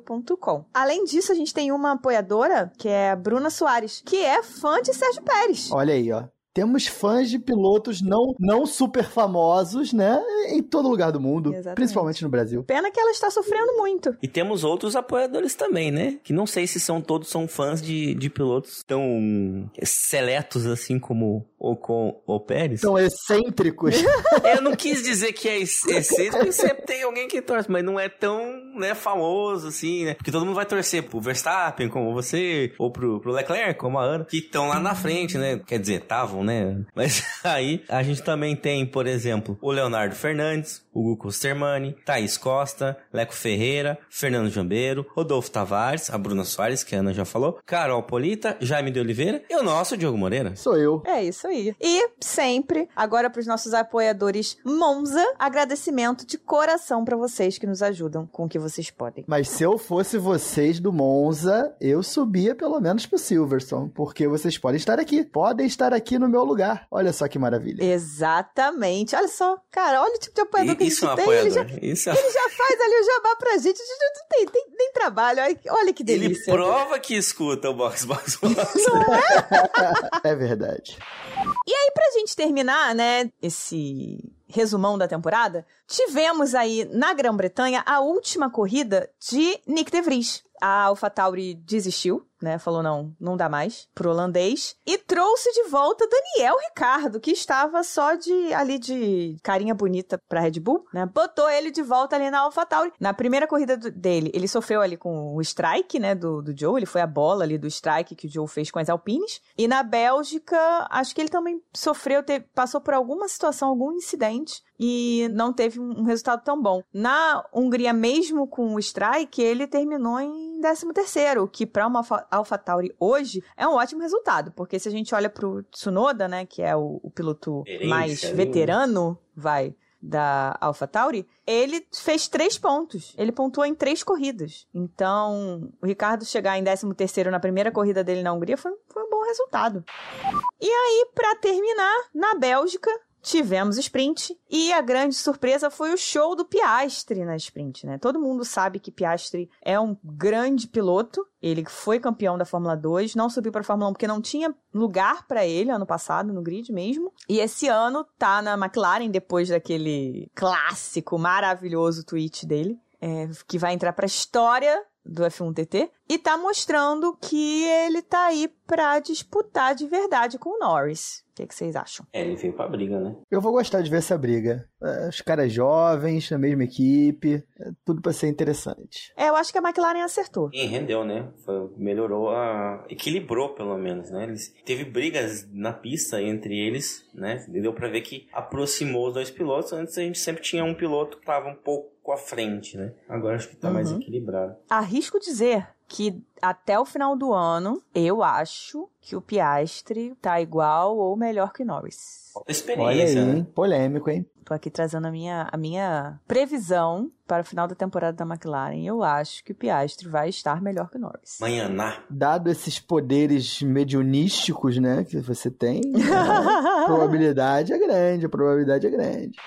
podcastboxboxbox.gmail.com. Além disso, a gente tem uma apoiadora, que é a Bruna Soares, que é fã de Sérgio Pérez. Olha aí, ó temos fãs de pilotos não, não super famosos, né? Em todo lugar do mundo, Exatamente. principalmente no Brasil. Pena que ela está sofrendo muito. E temos outros apoiadores também, né? Que não sei se são todos são fãs de, de pilotos tão seletos assim como Ou Pérez. Tão excêntricos. Eu não quis dizer que é excêntrico, sempre tem alguém que torce, mas não é tão, né, famoso assim, né? Porque todo mundo vai torcer pro Verstappen, como você, ou pro, pro Leclerc, como a Ana, que estão lá na frente, né? Quer dizer, estavam né? Mas aí a gente também tem, por exemplo, o Leonardo Fernandes, o Hugo Costermani, Thaís Costa, Leco Ferreira, Fernando Jambeiro, Rodolfo Tavares, a Bruna Soares, que a Ana já falou, Carol Polita, Jaime de Oliveira e o nosso Diogo Moreira. Sou eu. É isso aí. E sempre, agora para os nossos apoiadores Monza, agradecimento de coração para vocês que nos ajudam com o que vocês podem. Mas se eu fosse vocês do Monza, eu subia pelo menos pro Silverson, porque vocês podem estar aqui. Podem estar aqui no meu lugar. Olha só que maravilha. Exatamente. Olha só, cara, olha o tipo de apoiador e, que a gente é um tem. Ele já, isso é... ele já faz ali o jabá pra gente. A gente não tem, tem nem trabalho. Olha, olha que delícia. Ele prova que escuta o Box Box Box. Não é? é verdade. E aí, pra gente terminar, né, esse resumão da temporada, tivemos aí na Grã-Bretanha a última corrida de Nick De Vries. A AlphaTauri desistiu, né? Falou não, não dá mais pro holandês e trouxe de volta Daniel Ricardo, que estava só de ali de carinha bonita para Red Bull, né? Botou ele de volta ali na AlphaTauri. Na primeira corrida do, dele, ele sofreu ali com o strike, né, do, do Joe, ele foi a bola ali do strike que o Joe fez com as Alpines. E na Bélgica, acho que ele também sofreu, teve, passou por alguma situação, algum incidente e não teve um resultado tão bom. Na Hungria, mesmo com o strike, ele terminou em 13 terceiro, que para uma AlphaTauri hoje é um ótimo resultado, porque se a gente olha pro Tsunoda, né, que é o, o piloto mais veterano, vai, da AlphaTauri, ele fez três pontos. Ele pontuou em três corridas. Então, o Ricardo chegar em 13 terceiro na primeira corrida dele na Hungria foi, foi um bom resultado. E aí, para terminar, na Bélgica, tivemos sprint e a grande surpresa foi o show do Piastri na sprint, né? Todo mundo sabe que Piastri é um grande piloto, ele foi campeão da Fórmula 2, não subiu para a Fórmula 1 porque não tinha lugar para ele ano passado no grid mesmo. E esse ano tá na McLaren depois daquele clássico maravilhoso tweet dele, é, que vai entrar para a história do F1 TT e tá mostrando que ele tá aí pra disputar de verdade com o Norris. O que, que, vocês acham? É, ele veio pra briga, né? Eu vou gostar de ver essa briga. É, os caras jovens, na mesma equipe, é tudo pra ser interessante. É, eu acho que a McLaren acertou. E rendeu, né? Foi, melhorou a. equilibrou, pelo menos, né? Eles... Teve brigas na pista entre eles, né? Deu pra ver que aproximou os dois pilotos. Antes a gente sempre tinha um piloto que tava um pouco à frente, né? Agora acho que tá uhum. mais equilibrado. Arrisco dizer que até o final do ano, eu acho que o Piastre tá igual ou melhor que Norris. Experiência, Olha aí, né? Polêmico, hein? Tô aqui trazendo a minha, a minha previsão para o final da temporada da McLaren. Eu acho que o Piastri vai estar melhor que o Norris. Manhã, Dado esses poderes medionísticos, né, que você tem, a probabilidade é grande, a probabilidade é grande.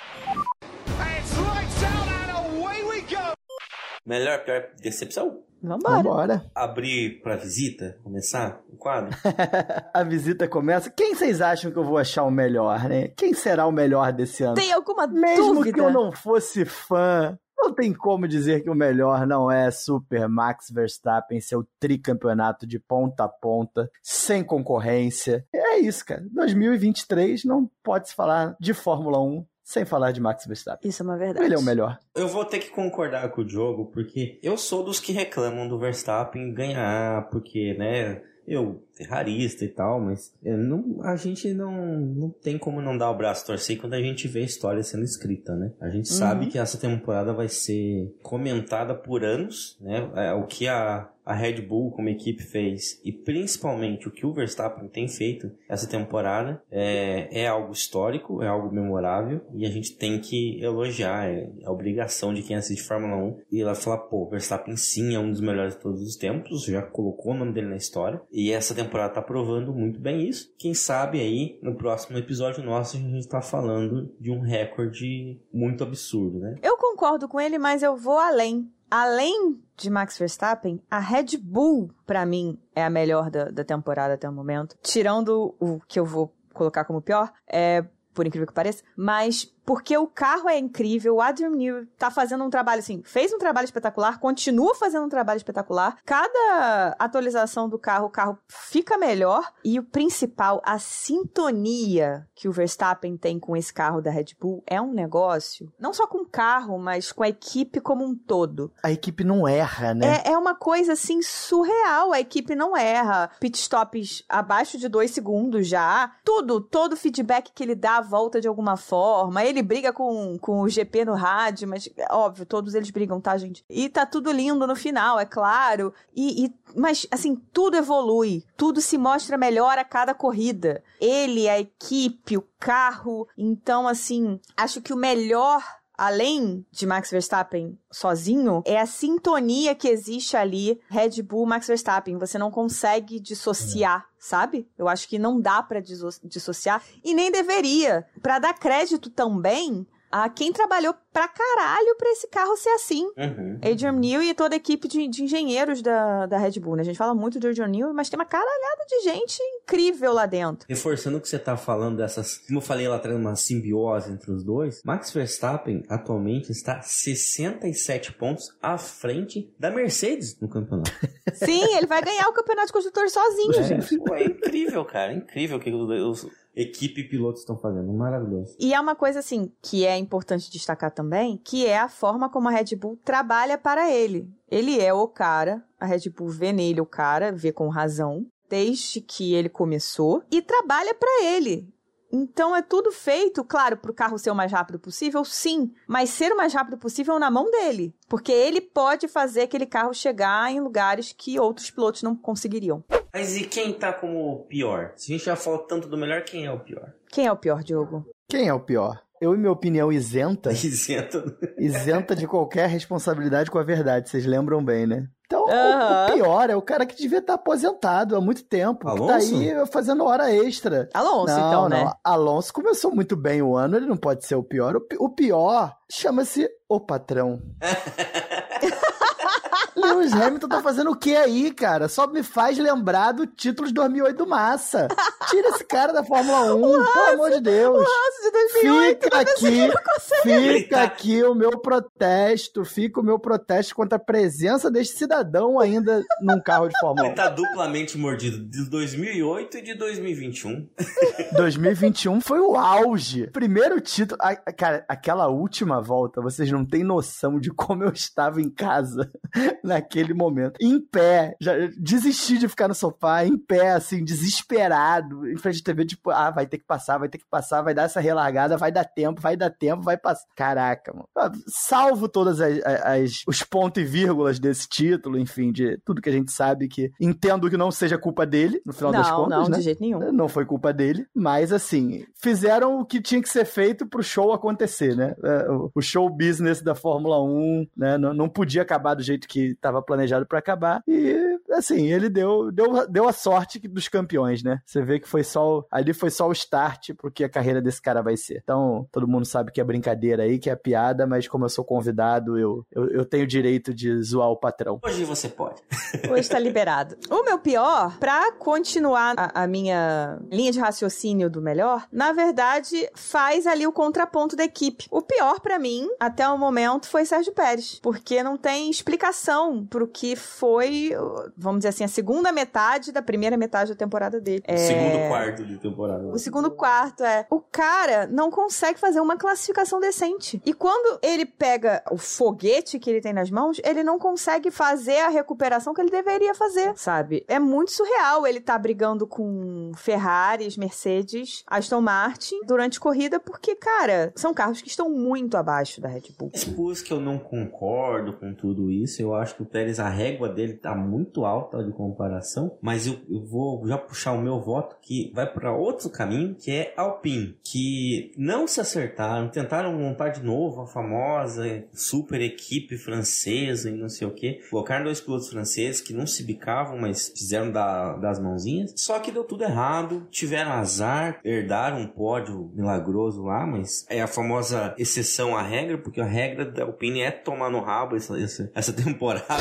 Melhor, pior decepção? Vambora. Vambora. Abrir pra visita? Começar o quadro? a visita começa. Quem vocês acham que eu vou achar o melhor, né? Quem será o melhor desse ano? Tem alguma Mesmo dúvida? que eu não fosse fã, não tem como dizer que o melhor não é Super Max Verstappen, seu tricampeonato de ponta a ponta, sem concorrência. É isso, cara. 2023 não pode se falar de Fórmula 1 sem falar de Max Verstappen. Isso é uma verdade. Ele é o melhor. Eu vou ter que concordar com o Diogo, porque eu sou dos que reclamam do Verstappen ganhar, porque, né, eu ferrarista e tal, mas é, não, a gente não, não tem como não dar o braço torcer quando a gente vê a história sendo escrita, né? A gente uhum. sabe que essa temporada vai ser comentada por anos, né? É, o que a a Red Bull como equipe fez e principalmente o que o Verstappen tem feito essa temporada é, é algo histórico, é algo memorável e a gente tem que elogiar, é a obrigação de quem assiste Fórmula 1 e ela falar, pô, Verstappen sim é um dos melhores de todos os tempos, já colocou o nome dele na história e essa temporada tá provando muito bem isso. Quem sabe aí no próximo episódio nosso a gente tá falando de um recorde muito absurdo, né? Eu concordo com ele, mas eu vou além além de Max Verstappen, a Red Bull, para mim, é a melhor da, da temporada até o momento. Tirando o que eu vou colocar como pior, é por incrível que pareça, mas porque o carro é incrível, o Adrian Newey tá fazendo um trabalho assim, fez um trabalho espetacular, continua fazendo um trabalho espetacular. Cada atualização do carro, o carro fica melhor e o principal, a sintonia que o Verstappen tem com esse carro da Red Bull é um negócio, não só com o carro, mas com a equipe como um todo. A equipe não erra, né? É, é uma coisa assim surreal, a equipe não erra. Pitstops abaixo de dois segundos já, tudo, todo o feedback que ele dá volta de alguma forma. Ele ele briga com, com o GP no rádio, mas óbvio, todos eles brigam, tá, gente? E tá tudo lindo no final, é claro. E, e, mas, assim, tudo evolui, tudo se mostra melhor a cada corrida. Ele, a equipe, o carro. Então, assim, acho que o melhor além de Max Verstappen sozinho, é a sintonia que existe ali, Red Bull, Max Verstappen. Você não consegue dissociar, sabe? Eu acho que não dá para dissociar e nem deveria. Para dar crédito também a quem trabalhou pra caralho pra esse carro ser assim. Uhum. Adrian Newey e toda a equipe de, de, engenheiros da, da Red Bull, né? A gente fala muito de Adrian Newey, mas tem uma caralhada de gente incrível lá dentro. Reforçando o que você tá falando dessas, como eu falei lá atrás, uma simbiose entre os dois, Max Verstappen atualmente está 67 pontos à frente da Mercedes no campeonato. Sim, ele vai ganhar o campeonato de construtores sozinho, é, gente. Pô, é incrível, cara. É incrível que os, equipe e pilotos estão fazendo. Maravilhoso. E é uma coisa, assim, que é importante destacar também, que é a forma como a Red Bull trabalha para ele. Ele é o cara, a Red Bull vê nele o cara, vê com razão, desde que ele começou, e trabalha para ele. Então é tudo feito, claro, para o carro ser o mais rápido possível, sim, mas ser o mais rápido possível na mão dele, porque ele pode fazer aquele carro chegar em lugares que outros pilotos não conseguiriam. Mas e quem tá como pior? Se a gente já falou tanto do melhor, quem é o pior? Quem é o pior, Diogo? Quem é o pior? Eu, em minha opinião, isenta. isenta. isenta de qualquer responsabilidade com a verdade. Vocês lembram bem, né? Então, uhum. o pior é o cara que devia estar aposentado há muito tempo. Alonso? Que tá aí fazendo hora extra. Alonso, não, então, né? Alonso começou muito bem o ano, ele não pode ser o pior. O, pior chama-se o patrão. Lewis Hamilton tá fazendo o que aí, cara? Só me faz lembrar do título de 2008 do Massa. Tira esse cara da Fórmula 1, pelo amor de Deus. O de 2008, fica aqui, fica aqui o meu protesto, fica o meu protesto contra a presença deste cidadão ainda num carro de Fórmula 1. Ele tá duplamente mordido de 2008 e de 2021. 2021 foi o auge. Primeiro título, a, cara, aquela última volta, vocês não têm noção de como eu estava em casa naquele momento. Em pé, já desisti de ficar no sofá, em pé, assim, desesperado, em frente à TV, tipo, ah, vai ter que passar, vai ter que passar, vai dar essa relargada, vai dar tempo, vai dar tempo, vai passar. Caraca, mano. Salvo todas as, as, os pontos e vírgulas desse título, enfim, de tudo que a gente sabe que entendo que não seja culpa dele, no final não, das contas, não, né? de jeito nenhum. Não foi culpa dele, mas assim, fizeram o que tinha que ser feito pro show acontecer, né? É, o show business da Fórmula 1, né? Não, não podia acabar do jeito que estava planejado para acabar. E, assim, ele deu, deu, deu a sorte dos campeões, né? Você vê que foi só. Ali foi só o start pro que a carreira desse cara vai ser. Então, todo mundo sabe que é brincadeira aí, que é piada, mas como eu sou convidado, eu, eu, eu tenho o direito de zoar o patrão. Hoje você pode. Hoje tá liberado. O meu pior, pra continuar a, a minha linha de raciocínio do melhor, na verdade, faz ali o contraponto da equipe. O pior para mim, até o momento, foi Sérgio Pérez, porque não tem explicação para pro que foi, vamos dizer assim, a segunda metade da primeira metade da temporada dele. É... Segundo segundo quarto de temporada. O segundo quarto é. O cara não consegue fazer uma classificação decente. E quando ele pega o foguete que ele tem nas mãos, ele não consegue fazer a recuperação que ele deveria fazer, sabe? É muito surreal ele tá brigando com Ferraris, Mercedes, Aston Martin durante corrida, porque, cara, são carros que estão muito abaixo da Red Bull. Expus que eu não concordo com tudo isso. Eu acho que o Pérez, a régua dele tá muito alta de comparação, mas eu, eu vou já puxar o meu voto que vai para outro caminho, que é Alpine, que não se acertaram, tentaram montar de novo a famosa super equipe francesa e não sei o que. Colocaram dois pilotos franceses que não se bicavam, mas fizeram da, das mãozinhas. Só que deu tudo errado, tiveram azar, herdaram um pódio milagroso lá, mas é a famosa exceção à regra, porque a regra da Alpine é tomar no rabo essa, essa, essa temporada.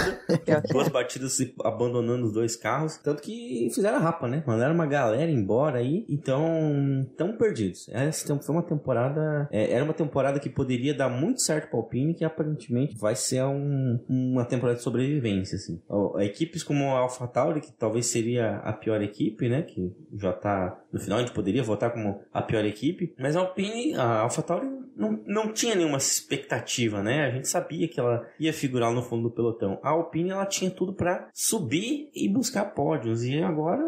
Duas batidas abandonando os dois carros. Tanto que fizeram a rapa, né? Mandaram uma galera embora aí. Então, estão perdidos. Essa foi uma temporada. É, era uma temporada que poderia dar muito certo pra Alpine, que aparentemente vai ser um, uma temporada de sobrevivência, assim. Equipes como a AlphaTauri, que talvez seria a pior equipe, né? Que já tá no final, a gente poderia votar como a pior equipe. Mas a Alpine, a AlphaTauri não, não tinha nenhuma expectativa, né? A gente sabia que ela ia figurar no fundo do pelotão. A Alpine, ela tinha tudo para subir e buscar pódios. E agora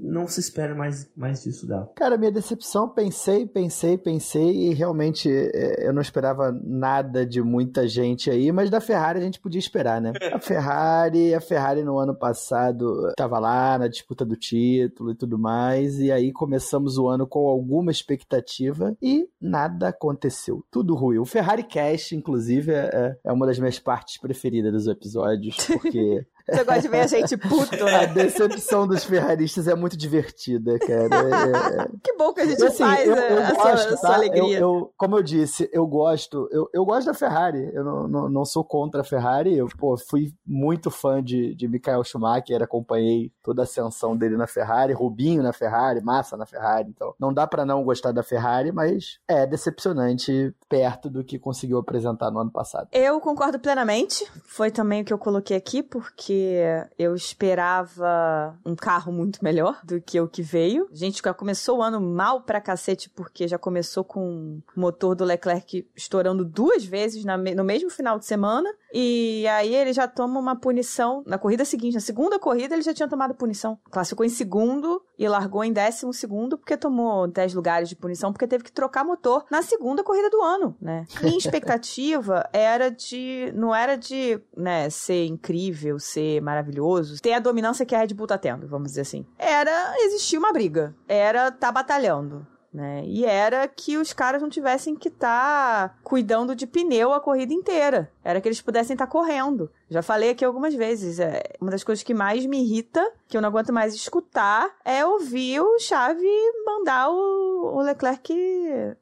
não se espera mais, mais disso dela. Cara, minha decepção, pensei, pensei, pensei e realmente é, eu não esperava nada de muita gente aí, mas da Ferrari a gente podia esperar, né? A Ferrari, a Ferrari no ano passado estava lá na disputa do título e tudo mais, e aí começamos o ano com alguma expectativa e nada aconteceu. Tudo ruim. O Ferrari Cast, inclusive, é, é uma das minhas partes preferidas dos episódios, porque Você gosta de ver a gente puto, né? A decepção dos ferraristas é muito divertida, cara. É... é. Que bom que a gente assim, faz eu, eu a, gosto, sua, tá? sua alegria. Eu, eu, como eu disse, eu gosto, eu, eu gosto da Ferrari. Eu não, não, não sou contra a Ferrari. Eu pô, fui muito fã de, de Michael Schumacher, acompanhei toda a ascensão dele na Ferrari, Rubinho na Ferrari, Massa na Ferrari. Então, não dá para não gostar da Ferrari, mas é decepcionante perto do que conseguiu apresentar no ano passado. Eu concordo plenamente. Foi também o que eu coloquei aqui, porque eu esperava um carro muito melhor do que o que veio. A gente já começou o ano mal pra cacete, porque já começou com o motor do Leclerc estourando duas vezes no mesmo final de semana. E aí ele já toma uma punição na corrida seguinte. Na segunda corrida ele já tinha tomado punição. Classificou em segundo e largou em décimo segundo porque tomou 10 lugares de punição porque teve que trocar motor na segunda corrida do ano, né? Minha expectativa era de não era de, né, ser incrível, ser maravilhoso, ter a dominância que a Red Bull tá tendo, vamos dizer assim. Era existir uma briga, era tá batalhando né? E era que os caras não tivessem que estar tá cuidando de pneu a corrida inteira. Era que eles pudessem estar tá correndo. Já falei aqui algumas vezes, é uma das coisas que mais me irrita, que eu não aguento mais escutar, é ouvir o Chave mandar o, o Leclerc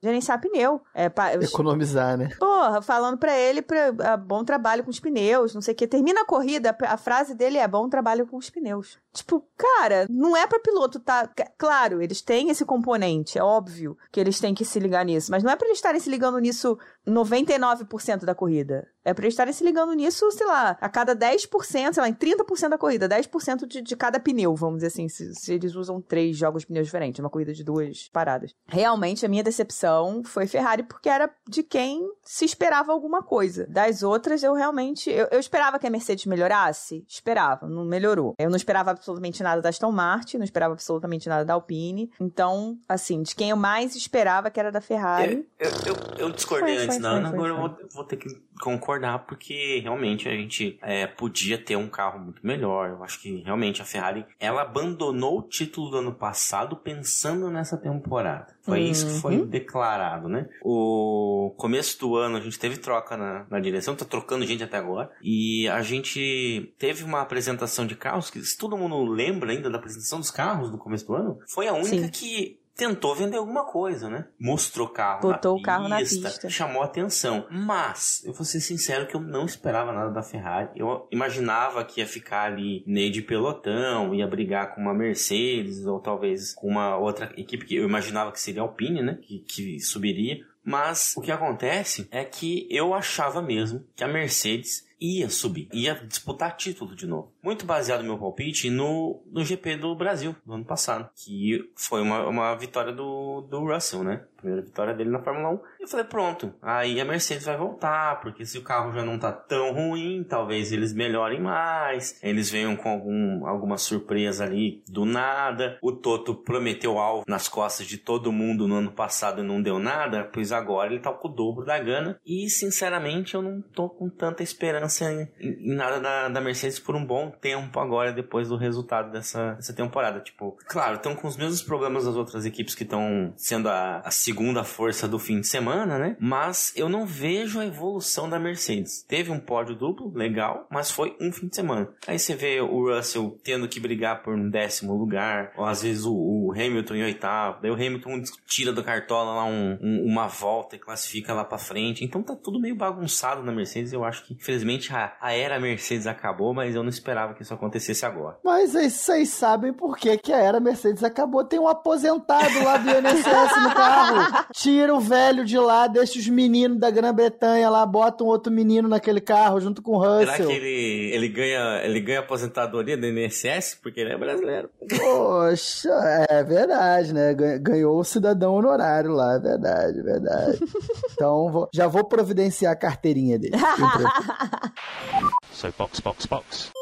gerenciar pneu. É, pra, Economizar, né? Porra, falando pra ele pra, a, bom trabalho com os pneus, não sei o que. Termina a corrida, a frase dele é bom trabalho com os pneus. Tipo, cara, não é pra piloto tá. Claro, eles têm esse componente, é óbvio que eles têm que se ligar nisso, mas não é pra eles estarem se ligando nisso 99% da corrida. É pra eles estarem se ligando nisso, sei lá, a cada 10%, sei lá, em 30% da corrida, 10% de, de cada pneu, vamos dizer assim, se, se, eles usam três jogos de pneus diferentes, uma corrida de duas paradas. Realmente, a minha decepção foi Ferrari, porque era de quem se esperava alguma coisa. Das outras, eu realmente. Eu, eu esperava que a Mercedes melhorasse? Esperava, não melhorou. Eu não esperava absolutamente nada da Aston Martin, não esperava absolutamente nada da Alpine. Então, assim, de quem eu mais esperava que era da Ferrari. Eu, eu, eu, eu discordei foi, antes, foi, não, foi, agora eu vou, vou ter que concordar, porque realmente a gente é, podia ter um carro muito melhor. Eu acho que realmente a Ferrari ela abandonou o título do ano passado pensando nessa temporada. Foi uhum. isso que foi uhum. declarado, né? O começo do ano a gente teve troca na, na direção, tá trocando gente até agora. E a gente teve uma apresentação de carros, que se todo mundo lembra ainda da apresentação dos carros no começo do ano, foi a única Sim. que tentou vender alguma coisa, né? Mostrou carro Botou na o carro na pista. Chamou atenção. Mas, eu vou ser sincero que eu não esperava nada da Ferrari. Eu imaginava que ia ficar ali meio de pelotão, ia brigar com uma Mercedes ou talvez com uma outra equipe que eu imaginava que seria a Alpine, né? Que, que subiria. Mas o que acontece é que eu achava mesmo que a Mercedes ia subir, ia disputar título de novo. Muito baseado no meu palpite no, no GP do Brasil, do ano passado, que foi uma, uma vitória do, do Russell, né? Primeira vitória dele na Fórmula 1. Eu falei, pronto, aí a Mercedes vai voltar, porque se o carro já não tá tão ruim, talvez eles melhorem mais, eles venham com algum, alguma surpresa ali do nada. O Toto prometeu alvo nas costas de todo mundo no ano passado e não deu nada, pois agora ele tá com o dobro da gana. E sinceramente eu não tô com tanta esperança em, em nada da, da, Mercedes por um bom tempo agora, depois do resultado dessa, dessa temporada. Tipo, claro, estão com os mesmos problemas das outras equipes que estão sendo a, a segunda força do fim de semana, né? Mas eu não vejo a evolução da Mercedes. Teve um pódio duplo, legal, mas foi um fim de semana. Aí você vê o Russell tendo que brigar por um décimo lugar, ou às vezes o, o Hamilton em oitavo, daí o Hamilton tira do cartola lá um, um, uma volta e classifica lá pra frente. Então tá tudo meio bagunçado na Mercedes. Eu acho que, infelizmente, a, a era Mercedes acabou, mas eu não esperava que isso acontecesse agora. Mas vocês sabem por que, que a era Mercedes acabou. Tem um aposentado lá do INSS no carro. Tira o velho de lá, deixa os meninos da Grã-Bretanha lá, bota um outro menino naquele carro junto com o Russell. Será que ele, ele, ganha, ele ganha aposentadoria do INSS? Porque ele é brasileiro. Poxa, é verdade, né? Ganhou o cidadão honorário lá, é verdade, é verdade. Então, vou, já vou providenciar a carteirinha dele. so, box, box, box.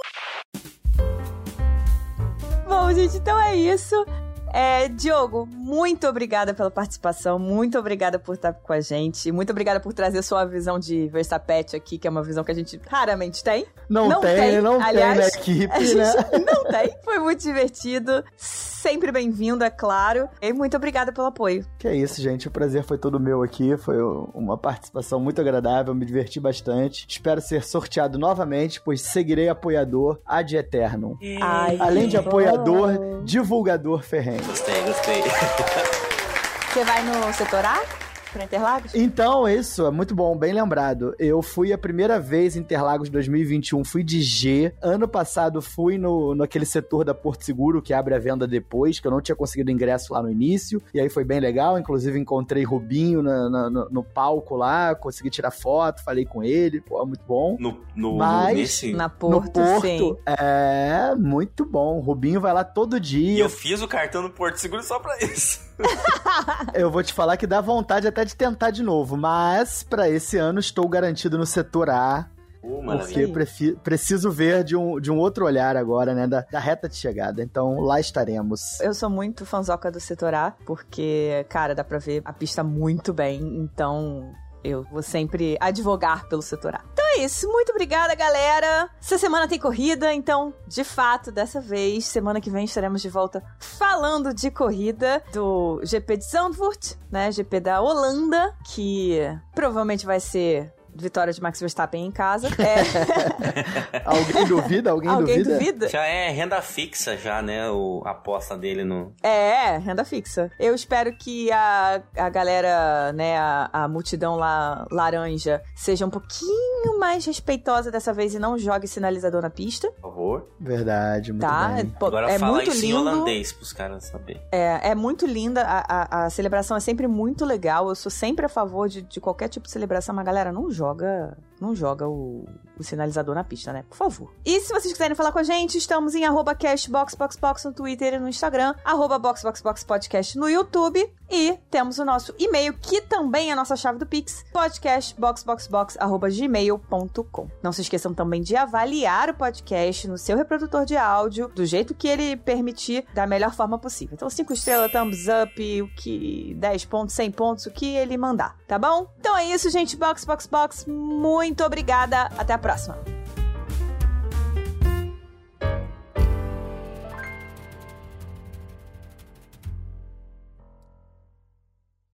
Bom, gente, então é isso. É, Diogo, muito obrigada pela participação, muito obrigada por estar com a gente, muito obrigada por trazer sua visão de Versapet aqui, que é uma visão que a gente raramente tem. Não, não tem, tem, não Aliás, tem na equipe, né? Não tem, foi muito divertido sempre bem-vindo, é claro. E muito obrigada pelo apoio. Que é isso, gente. O prazer foi todo meu aqui. Foi uma participação muito agradável, me diverti bastante. Espero ser sorteado novamente, pois seguirei apoiador ad eterno. Ai, Além de apoiador, bom. divulgador ferrenho. Gostei, gostei. Você vai no setor A? Para Interlagos? Então, isso, é muito bom, bem lembrado. Eu fui a primeira vez em Interlagos 2021, fui de G. Ano passado fui no, naquele setor da Porto Seguro, que abre a venda depois, que eu não tinha conseguido ingresso lá no início. E aí foi bem legal, inclusive encontrei Rubinho na, na, no, no, palco lá, consegui tirar foto, falei com ele, pô, muito bom. No, no, Mas, nesse... Na Porto, no Porto sim. É, muito bom. Rubinho vai lá todo dia. E eu fiz o cartão no Porto Seguro só pra isso. eu vou te falar que dá vontade até de tentar de novo, mas para esse ano estou garantido no setor A. Uh, porque preciso ver de um, de um outro olhar agora, né? Da, da, reta de chegada. Então lá estaremos. Eu sou muito fanzoca do setor A, porque, cara, dá pra ver a pista muito bem. Então eu vou sempre advogar pelo setor A. Então é isso. Muito obrigada, galera. Essa semana tem corrida, então, de fato, dessa vez, semana que vem estaremos de volta falando de corrida do GP de Zandvoort, né? GP da Holanda, que provavelmente vai ser vitória de Max Verstappen em casa. É... Alguém duvida? Alguém, Alguém duvida? duvida? Já é renda fixa, já, né? O, a aposta dele no. É, renda fixa. Eu espero que a, a galera, né, a, a multidão lá laranja, seja um pouquinho mais respeitosa dessa vez e não jogue sinalizador na pista. Por favor. Verdade, muito tá? bem. Pô, Agora é fala muito isso lindo. em holandês pros caras saberem. É, é muito linda. A, a, a, celebração é sempre muito legal. Eu sou sempre a favor de, de qualquer tipo de celebração, mas galera, não joga joga, não joga o, o sinalizador na pista, né? Por favor. E se vocês quiserem falar com a gente, estamos em arroba cashboxboxbox no Twitter e no Instagram, arroba boxboxboxpodcast no YouTube e temos o nosso e-mail, que também é a nossa chave do Pix, podcastboxboxbox.gmail.com. Não se esqueçam também de avaliar o podcast no seu reprodutor de áudio, do jeito que ele permitir, da melhor forma possível. Então, 5 estrelas, thumbs up, o que 10 pontos, 100 pontos, o que ele mandar, tá bom? Então é isso, gente. Box, box, box. Muito obrigada. Até a próxima.